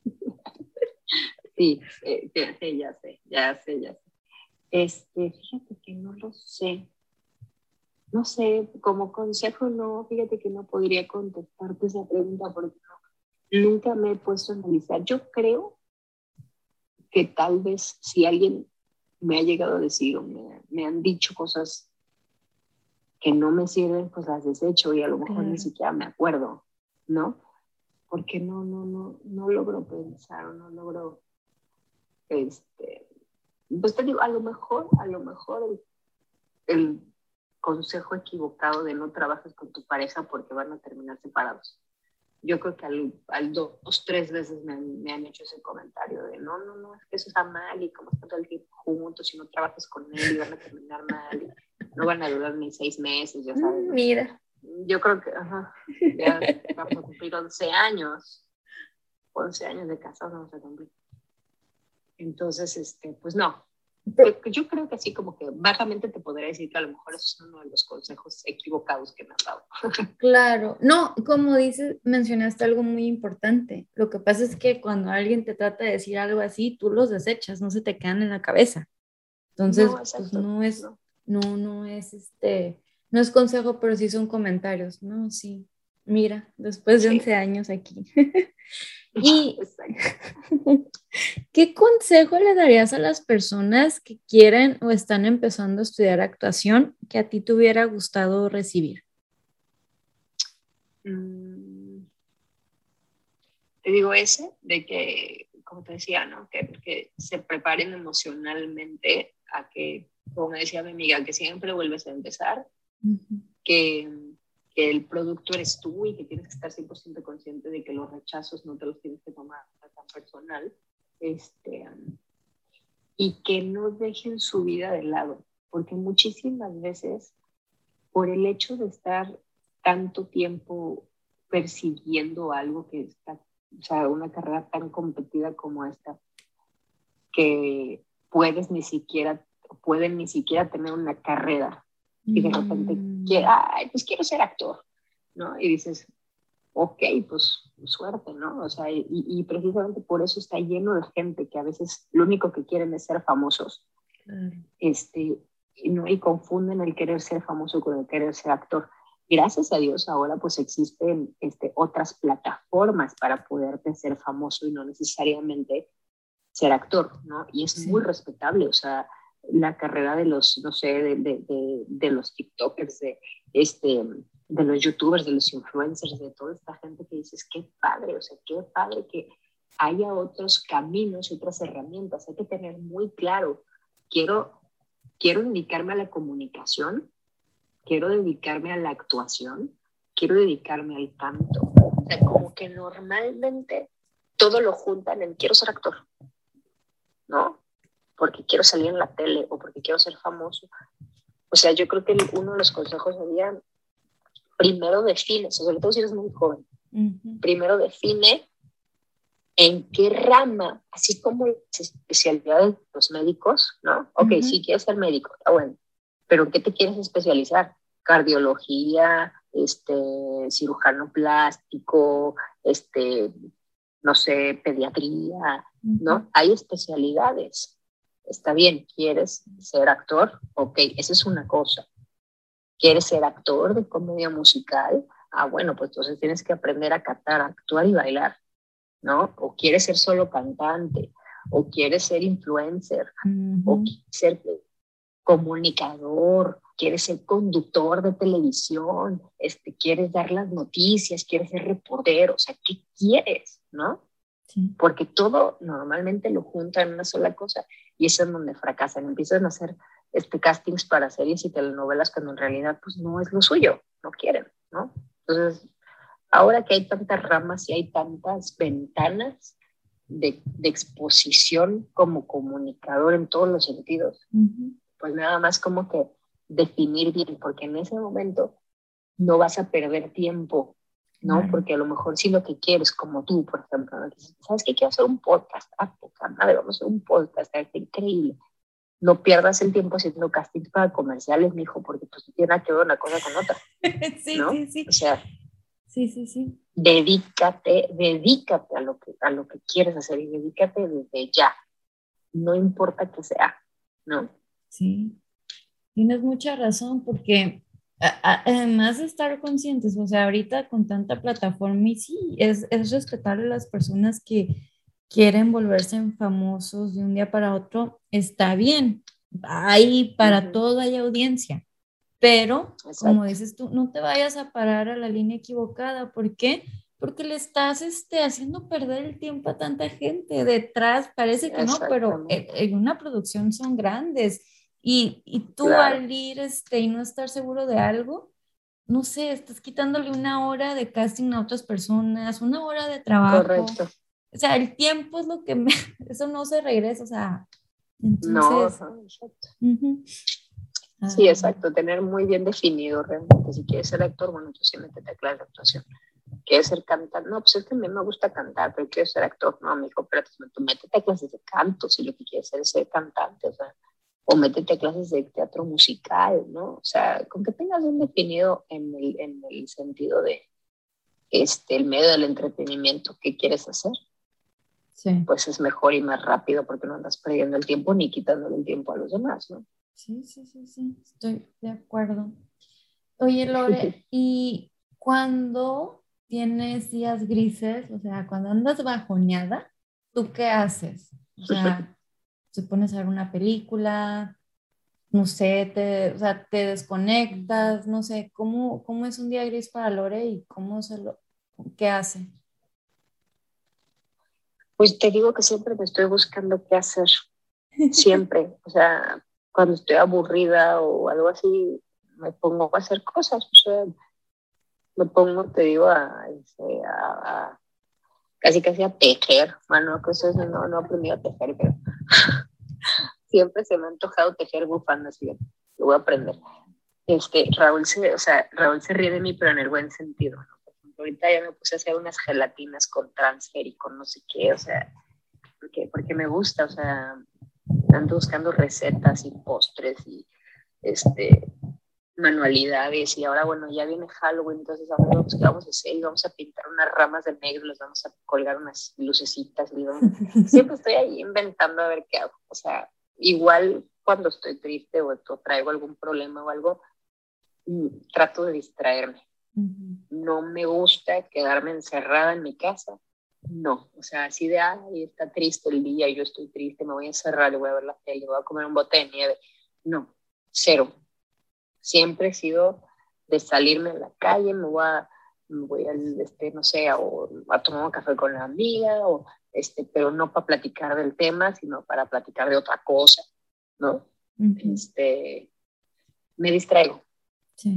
Sí, eh, sí, ya sé, ya sé, ya sé. Este, fíjate que no lo sé no sé, como consejo no, fíjate que no podría contestarte esa pregunta porque nunca me he puesto a analizar. Yo creo que tal vez si alguien me ha llegado a decir o me, han dicho cosas que no me sirven, pues las desecho y a lo mejor ni siquiera me acuerdo, ¿no? Porque no, no, no, no logro pensar o no logro, este, pues te digo, a lo mejor, a lo mejor el consejo equivocado de no trabajes con tu pareja porque van a terminar separados. Yo creo que al, al dos, tres veces me han, me han, hecho ese comentario de no, no, no, es que eso está mal y como están todo el tiempo juntos y no trabajas con él y van a terminar mal, no van a durar ni seis meses, ya sabes. Mira. Yo creo que, ajá, ya vamos a cumplir 11 años, 11 años de casados vamos a cumplir. Entonces, este, pues no, yo creo que así como que bajamente te podría decir que a lo mejor eso es uno de los consejos equivocados que me han dado. Claro, no, como dices, mencionaste algo muy importante. Lo que pasa es que cuando alguien te trata de decir algo así, tú los desechas, no se te quedan en la cabeza. Entonces, no, pues no es, no. no, es este, no es consejo, pero sí son comentarios, ¿no? Sí, mira, después de 11 años aquí. y, ¿qué consejo le darías a las personas que quieren o están empezando a estudiar actuación que a ti te hubiera gustado recibir? Mm, te digo ese, de que, como te decía, ¿no? Que, que se preparen emocionalmente a que, como decía mi amiga, que siempre vuelves a empezar, que, que, el producto eres tú y que tienes que estar 100% consciente de que los rechazos no te los tienes que tomar tan personal, este, y que no dejen su vida de lado, porque muchísimas veces, por el hecho de estar tanto tiempo persiguiendo algo que está, o sea, una carrera tan competida como esta, que puedes ni siquiera, pueden ni siquiera tener una carrera y de repente, mm. ay, pues quiero ser actor, ¿no? Y dices, ok, pues suerte, ¿no? O sea, y, y, precisamente por eso está lleno de gente que a veces lo único que quieren es ser famosos, este, y, ¿no? y confunden el querer ser famoso con el querer ser actor. Gracias a Dios ahora pues existen este, otras plataformas para poderte ser famoso y no necesariamente ser actor, ¿no? Y es muy respetable, o sea, la carrera de los, no sé, de, de, de, los TikTokers, de, este, de los YouTubers, de los influencers, de toda esta gente que dices, qué padre, o sea, qué padre que haya otros caminos y otras herramientas. Hay que tener muy claro, quiero, quiero dedicarme a la comunicación, quiero dedicarme a la actuación, quiero dedicarme al canto. O sea, como que normalmente todo lo juntan en quiero ser actor. ¿no? Porque quiero salir en la tele o porque quiero ser famoso. O sea, yo creo que uno de los consejos sería, primero define, sobre todo si eres muy joven, primero define en qué rama, así como las especialidades de los médicos, ¿no? Ok, sí quieres ser médico, está bueno, pero ¿en qué te quieres especializar? Cardiología, este, cirujano plástico, este, no sé, pediatría, ¿no? Hay especialidades. Está bien, ¿quieres ser actor? Ok, esa es una cosa. ¿Quieres ser actor de comedia musical? Ah, bueno, pues entonces tienes que aprender a cantar, actuar y bailar, ¿no? O quieres ser solo cantante, o quieres ser influencer, o ser comunicador, quieres ser conductor de televisión, este, quieres dar las noticias, quieres ser reportero, o sea, ¿qué quieres? ¿no? Porque todo normalmente lo junta en una sola cosa y eso es donde fracasan. Empiezan a hacer este, castings para series y telenovelas cuando en realidad pues no es lo suyo, no quieren, ¿no? Entonces, ahora que hay tantas ramas y hay tantas ventanas de, de exposición como comunicador en todos los sentidos, pues nada más como que definir bien, porque en ese momento no vas a perder tiempo ¿no? Porque a lo mejor si lo que quieres, como tú, por ejemplo, ¿sabes qué? Quiero hacer un podcast. Ah, poca madre, vamos a hacer un podcast, está increíble. No pierdas el tiempo haciendo casting para comerciales, mijo, porque pues tiene que ver una cosa con otra. sí, sí, sí. O sea, sí, sí, sí. Dedícate, dedícate a lo que, a lo que quieres hacer y dedícate desde ya. No importa que sea, ¿no? Sí. Tienes mucha razón, porque además de estar conscientes, o sea, ahorita con tanta plataforma y sí, es, es respetar a las personas que quieren volverse famosos de un día para otro, está bien, ahí para todo hay audiencia, pero como dices tú, no te vayas a parar a la línea equivocada, ¿por qué? Porque le estás este, haciendo perder el tiempo a tanta gente detrás, parece que no, pero en una producción son grandes y, y tú al ir este, y no estar seguro de algo, no sé, estás quitándole una hora de casting a otras personas, una hora de trabajo. Correcto. O sea, el tiempo es lo que me, eso no se regresa, o sea, entonces. No, exacto. Sí, exacto, tener muy bien definido realmente. Si quieres ser actor, bueno, tú sí métete a clase de actuación. ¿Quieres ser cantante? No, pues es que a mí me gusta cantar, pero quiero ser actor. No, me dijo, pero tú métete a clases de canto si lo que quieres ser es ser cantante. O sea, o métete a clases de teatro musical, ¿no? O sea, con que tengas bien definido en el, en el sentido de este, el medio del entretenimiento que quieres hacer, sí. pues es mejor y más rápido porque no andas perdiendo el tiempo ni quitándole el tiempo a los demás, ¿no? Sí, sí, sí, sí, estoy de acuerdo. Oye, Lore, ¿y cuando tienes días grises, o sea, cuando andas bajoneada, ¿tú qué haces? O sea, te pones a ver una película, no sé, te, o sea, te desconectas, no sé, ¿cómo, ¿cómo es un día gris para Lore y cómo se lo, qué hace? Pues te digo que siempre me estoy buscando qué hacer, siempre, o sea, cuando estoy aburrida o algo así, me pongo a hacer cosas, o sea, me pongo, te digo, a, este, casi casi a tejer, bueno, que eso no, no he aprendido a tejer, pero siempre se me ha antojado tejer bufandas, lo voy a aprender. Este, Raúl se, o sea, Raúl se ríe de mí, pero en el buen sentido, ahorita ya me puse a hacer unas gelatinas con transfer y con no sé qué, o sea, porque, porque me gusta, o sea, ando buscando recetas y postres y este, manualidades y ahora bueno, ya viene Halloween, entonces ahora vamos, ¿qué vamos a hacer? Y vamos a pintar unas ramas de negro, les vamos a colgar unas lucecitas. Y Siempre estoy ahí inventando a ver qué hago. O sea, igual cuando estoy triste o, traigo algún problema o algo, mm, trato de distraerme. No me gusta quedarme encerrada en mi casa. No, o sea, así de, ay, está triste el día, yo estoy triste, me voy a encerrar, le voy a ver la tele, voy a comer un bote de nieve. No, cero Siempre he sido de salirme a la calle, me voy a, voy a este, no sé, a, a tomar un café con la amiga, o, este, pero no para platicar del tema, sino para platicar de otra cosa, ¿no? este, me distraigo.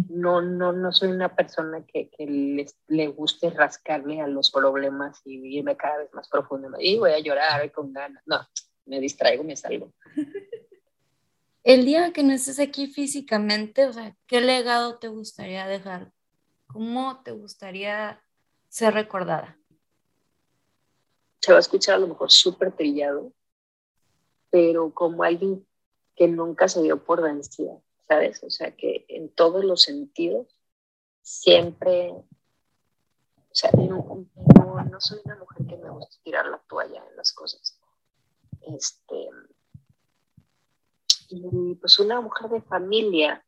No, no, no soy una persona que, que le guste rascarle a los problemas y irme cada vez más profundo. Y voy a llorar con ganas. No, me distraigo, me salgo. el día que no estés aquí físicamente, o sea, ¿qué legado te gustaría dejar? ¿Cómo te gustaría ser recordada? Se va a escuchar a lo mejor súper trillado, pero como alguien que nunca se dio por vencida, ¿sabes? O sea, que en todos los sentidos siempre, o sea, no, no soy una mujer que me gusta tirar la toalla en las cosas. Este, y pues una mujer de familia,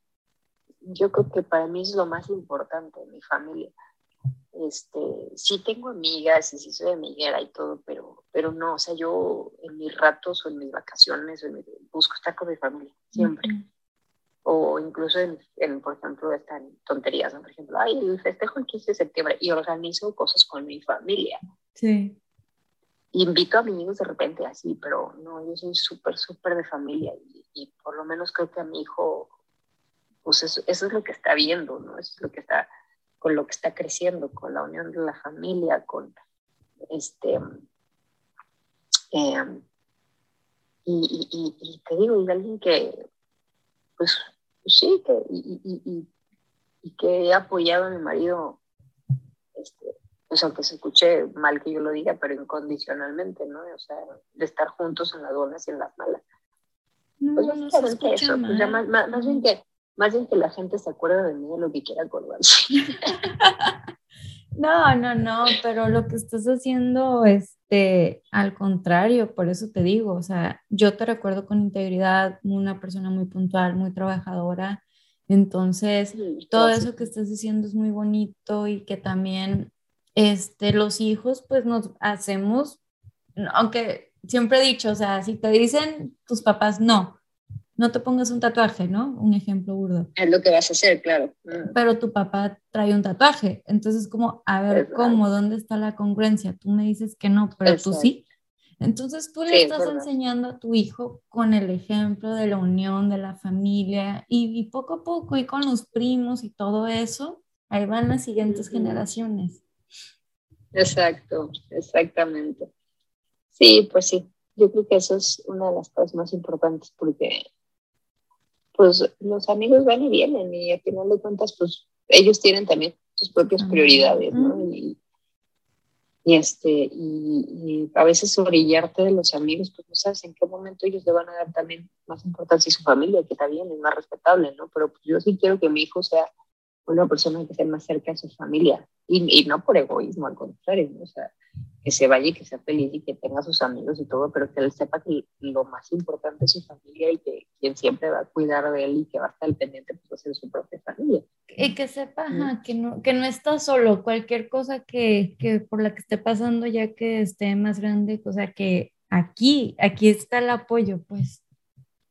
yo creo que para mí es lo más importante, mi familia. Este, sí tengo amigas y sí soy amiguera y todo, pero, pero no, o sea, yo en mis ratos o en mis vacaciones busco estar con mi familia, siempre. O incluso en, por ejemplo, están tonterías, ¿no? Por ejemplo, ay, el festejo el 15 de septiembre y organizo cosas con mi familia. Sí invito a amigos de repente así, pero no, yo soy súper, súper de familia y, por lo menos creo que a mi hijo, pues eso, es lo que está viendo, ¿no? Eso es lo que está, con lo que está creciendo, con la unión de la familia, con este, em, y, y, te digo, y alguien que, pues, pues sí, que, y, que he apoyado a mi marido este, pues aunque se escuche mal que yo lo diga, pero incondicionalmente, ¿no? O sea, de estar juntos en las buenas y en las malas. No, pues no se escucha eso, pues ya más, más, bien que, más bien que la gente se acuerda de mí de lo que quiera acordarse. no, no, no, pero lo que estás haciendo, este, al contrario, por eso te digo, o sea, yo te recuerdo con integridad, una persona muy puntual, muy trabajadora, entonces, todo eso que estás diciendo es muy bonito y que también este, los hijos, pues nos hacemos, aunque siempre he dicho, o sea, si te dicen tus papás, no, no te pongas un tatuaje, ¿no? Un ejemplo burdo. Es lo que vas a hacer, claro. Pero tu papá trae un tatuaje, entonces como, a ver, ¿cómo? ¿Dónde está la congruencia? Tú me dices que no, pero tú sí. Entonces tú le estás enseñando a tu hijo con el ejemplo de la unión, de la familia, y, poco a poco, y con los primos y todo eso, ahí van las siguientes generaciones. Exacto, exactamente. Sí, pues sí, yo creo que eso es una de las cosas más importantes porque pues los amigos van y vienen y al final de cuentas pues ellos tienen también sus propias prioridades, ¿no? Y, y, este, y, a veces orillarte de los amigos, pues no sabes en qué momento ellos le van a dar también más importancia a su familia, que bien, es más respetable, ¿no? Pero pues, yo sí quiero que mi hijo sea una persona que esté más cerca de su familia y, y no por egoísmo, al contrario, ¿no? O sea, que se vaya y que sea feliz y que tenga sus amigos y todo, pero que él sepa que lo más importante es su familia y que quien siempre va a cuidar de él y que va a estar al pendiente pues va a ser su propia familia. Y que sepa que, no, que no está solo, cualquier cosa que, que, por la que esté pasando ya que esté más grande, o sea que aquí, aquí está el apoyo, pues.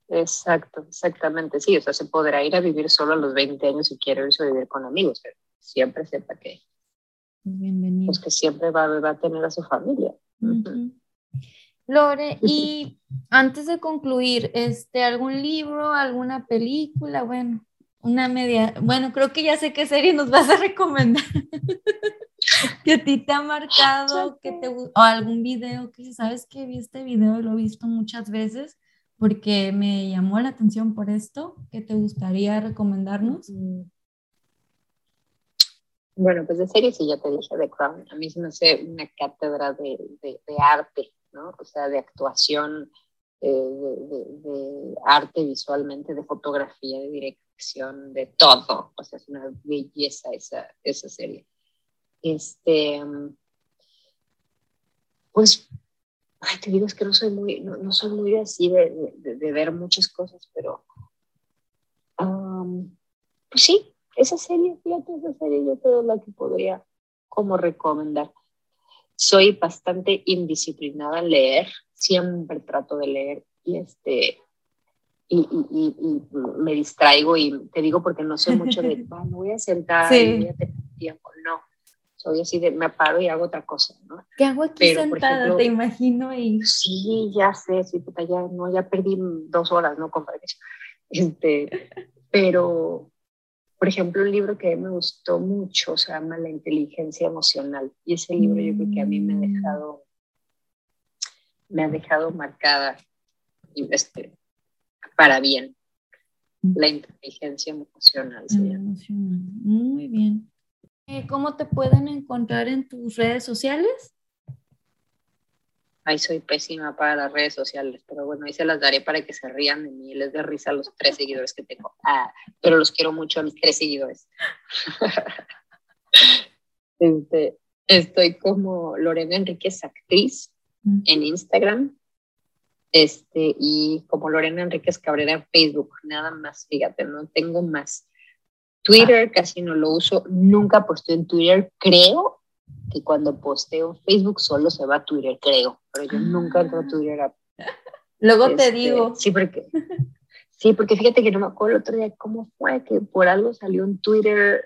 Exacto, exactamente, sí, o sea, se podrá ir a vivir solo a los 20 años si quiere irse a vivir con amigos, pero siempre sepa que, Bienvenido. Pues que siempre va, va, a tener a su familia. Lore, y antes de concluir, este, ¿algún libro, alguna película? Bueno, una media, bueno, creo que ya sé qué serie nos vas a recomendar. que a ti te ha marcado, que te, o algún video que sabes que vi este video y lo he visto muchas veces porque me llamó la atención por esto, ¿qué te gustaría recomendarnos? Mm. Bueno, pues de series sí ya te dije The Crown. A mí se me hace una cátedra de, de, arte, ¿no? O sea, de actuación, eh, de, de, arte visualmente, de fotografía, de dirección, de todo. O sea, es una belleza esa, esa serie. Este, pues, ay, te digo, es que no soy muy, no, no soy muy así de, ver muchas cosas, pero, pues sí, esa serie, fíjate, esa serie yo creo la que podría como recomendar. Soy bastante indisciplinada en leer, siempre trato de leer y este y, y, y, me distraigo y te digo porque no sé mucho de, ah, me voy a sentar y voy a tener tiempo, no. Soy así de, me paro y hago otra cosa, ¿no? ¿Qué hago aquí Pero, sentada? te imagino y... Sí, ya sé, sí, puta, ya, no, ya perdí dos horas, ¿no? Compadre. Este, pero, por ejemplo, un libro que me gustó mucho se llama La inteligencia emocional y ese libro yo creo que a mí me ha mm. dejado, me ha dejado marcada este, para bien. Mm. La inteligencia emocional. Muy bien. Eh, ¿Cómo te pueden encontrar en tus redes sociales? Ay, soy pésima para las redes sociales, pero bueno, ahí se las daré para que se rían de mí y les dé risa a los tres seguidores que tengo. Ah, pero los quiero mucho a mis tres seguidores. este, estoy como Lorena Enríquez Actriz mm. en Instagram este, y como Lorena Enríquez Cabrera en Facebook, nada más, fíjate, no tengo más. Twitter casi no lo uso, nunca posté en Twitter, creo que cuando posteo en Facebook solo se va a Twitter, creo, pero yo nunca entro a Twitter. Luego te este, digo. Sí, porque, sí, porque fíjate que no me acuerdo el otro día cómo fue que por algo salió un Twitter,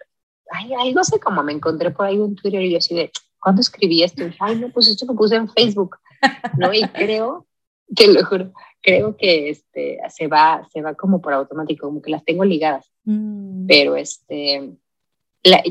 ay, ay, no sé cómo me encontré por ahí un Twitter y yo así de, ¿cuándo escribí esto? ay, no, pues esto lo puse en Facebook, ¿no? Y creo, te lo juro, creo que este, se, va, se va como por automático, como que las tengo ligadas. Mm. Pero este,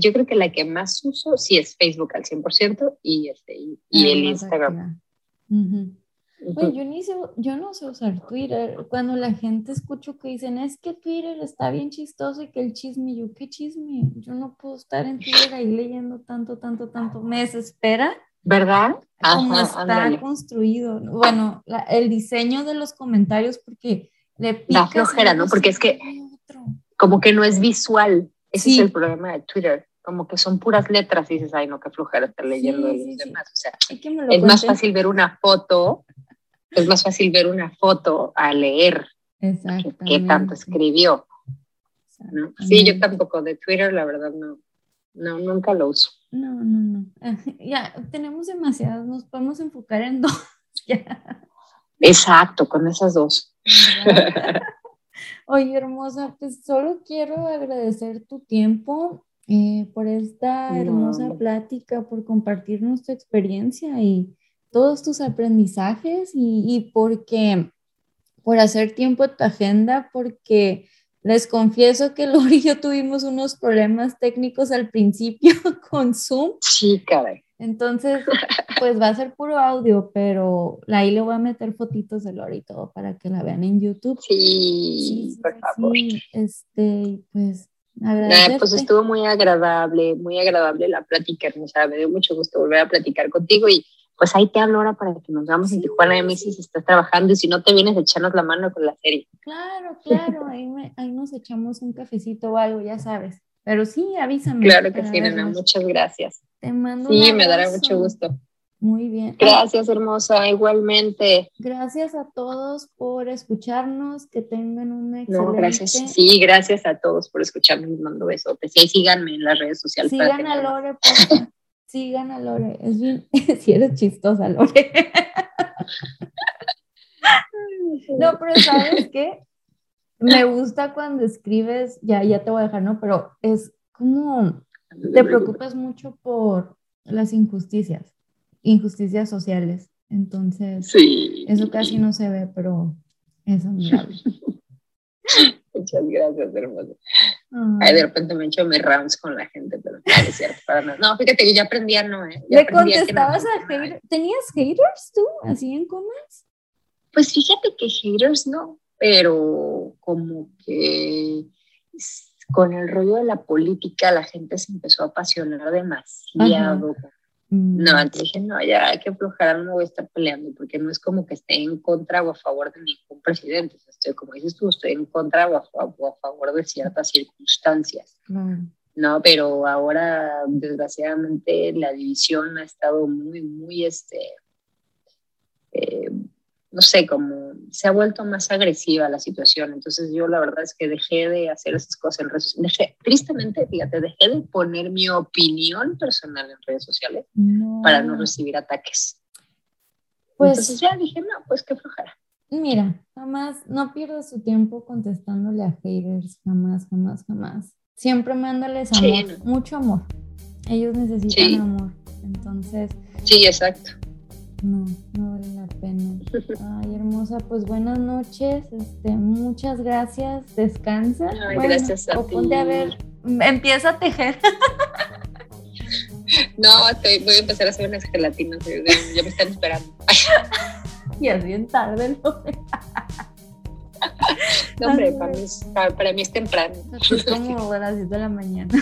yo creo que la que más uso sí es Facebook al 100% y, este, y, el Instagram. yo, ni sé, yo no sé usar Twitter. Cuando la gente escucho que dicen, es que Twitter está bien chistoso y que el chisme, yo, ¿qué chisme? Yo no puedo estar en Twitter ahí leyendo tanto, tanto, tanto. Me desespera. ¿Verdad? Cómo está construido. Bueno, el diseño de los comentarios, porque le pica. Da flojera, ¿no? Porque es que como que no es visual. Ese es el problema de Twitter. Como que son puras letras y dices, ay, no, qué flojera estar leyendo los demás. O sea, es, más fácil ver una foto, es más fácil ver una foto a leer qué tanto escribió. Sí, yo tampoco de Twitter, la verdad, no, no, nunca lo uso. No, no, no. Ya, tenemos demasiadas, nos podemos enfocar en dos. Exacto, con esas dos. Oye, hermosa, pues solo quiero agradecer tu tiempo eh, por esta hermosa plática, por compartirnos tu experiencia y todos tus aprendizajes y, y porque por hacer tiempo en tu agenda, porque les confieso que Lori y yo tuvimos unos problemas técnicos al principio con Zoom. Sí, caray. Entonces, pues va a ser puro audio, pero ahí le voy a meter fotitos de Lori y todo para que la vean en YouTube. Sí, por favor. este, pues pues estuvo muy agradable, muy agradable la plática, sea, me dio mucho gusto volver a platicar contigo y pues ahí te hablo ahora para que nos veamos en Tijuana de si estás trabajando y si no te vienes, echarnos la mano con la serie. Claro, claro, ahí, ahí nos echamos un cafecito o algo, ya sabes. Pero sí, avísame. Claro que sí, nena, muchas gracias. Te mando Sí, me dará mucho gusto. Muy bien. Gracias, hermosa, igualmente. Gracias a todos por escucharnos, que tengan un excelente... No, gracias. Sí, gracias a todos por escucharme, les mando besotes. Y síganme en las redes sociales. Sigan a Lore, por Sigan a Lore. Es bien, si eres chistosa, Lore. no, pero ¿sabes qué? Me gusta cuando escribes, ya, ya te voy a dejar, ¿no? Pero es como, te preocupas mucho por las injusticias injusticias sociales. Entonces, eso casi no se ve, pero es admirable. Muchas gracias, hermoso. Ay, de repente me echo mis rounds con la gente, pero no es cierto, para nada. No, fíjate que ya aprendí a no, ¿eh? ¿Le contestabas a haters? ¿Tenías haters tú, así en comas? Pues fíjate que haters no, pero como que con el rollo de la política la gente se empezó a apasionar demasiado no, mm. antes dije, no, ya hay que aflojar, no me voy a estar peleando, porque no es como que esté en contra o a favor de ningún presidente. estoy, como dices tú, estoy en contra o a, favor de ciertas circunstancias. No, pero ahora, desgraciadamente, la división ha estado muy, muy, este, eh, no sé, como se ha vuelto más agresiva la situación. Entonces yo la verdad es que dejé de hacer esas cosas en redes sociales. Dejé, tristemente, fíjate, dejé de poner mi opinión personal en redes sociales para no recibir ataques. Pues, Entonces ya dije, no, pues qué flojera. Mira, jamás, no pierdas su tiempo contestándole a haters, jamás, jamás, jamás. Siempre mándales amor, mucho amor. Ellos necesitan amor. Entonces. Sí, exacto. No, no vale la pena. Ay, hermosa, pues buenas noches. Este, muchas gracias. Descansa. Ay, gracias a o ponte a ver, empieza a tejer. No, voy a empezar a hacer unas gelatinas. Ya me están esperando. Y es bien tarde, ¿no? No, hombre, para mí, es, para mí es temprano. Es como a las 10 de la mañana.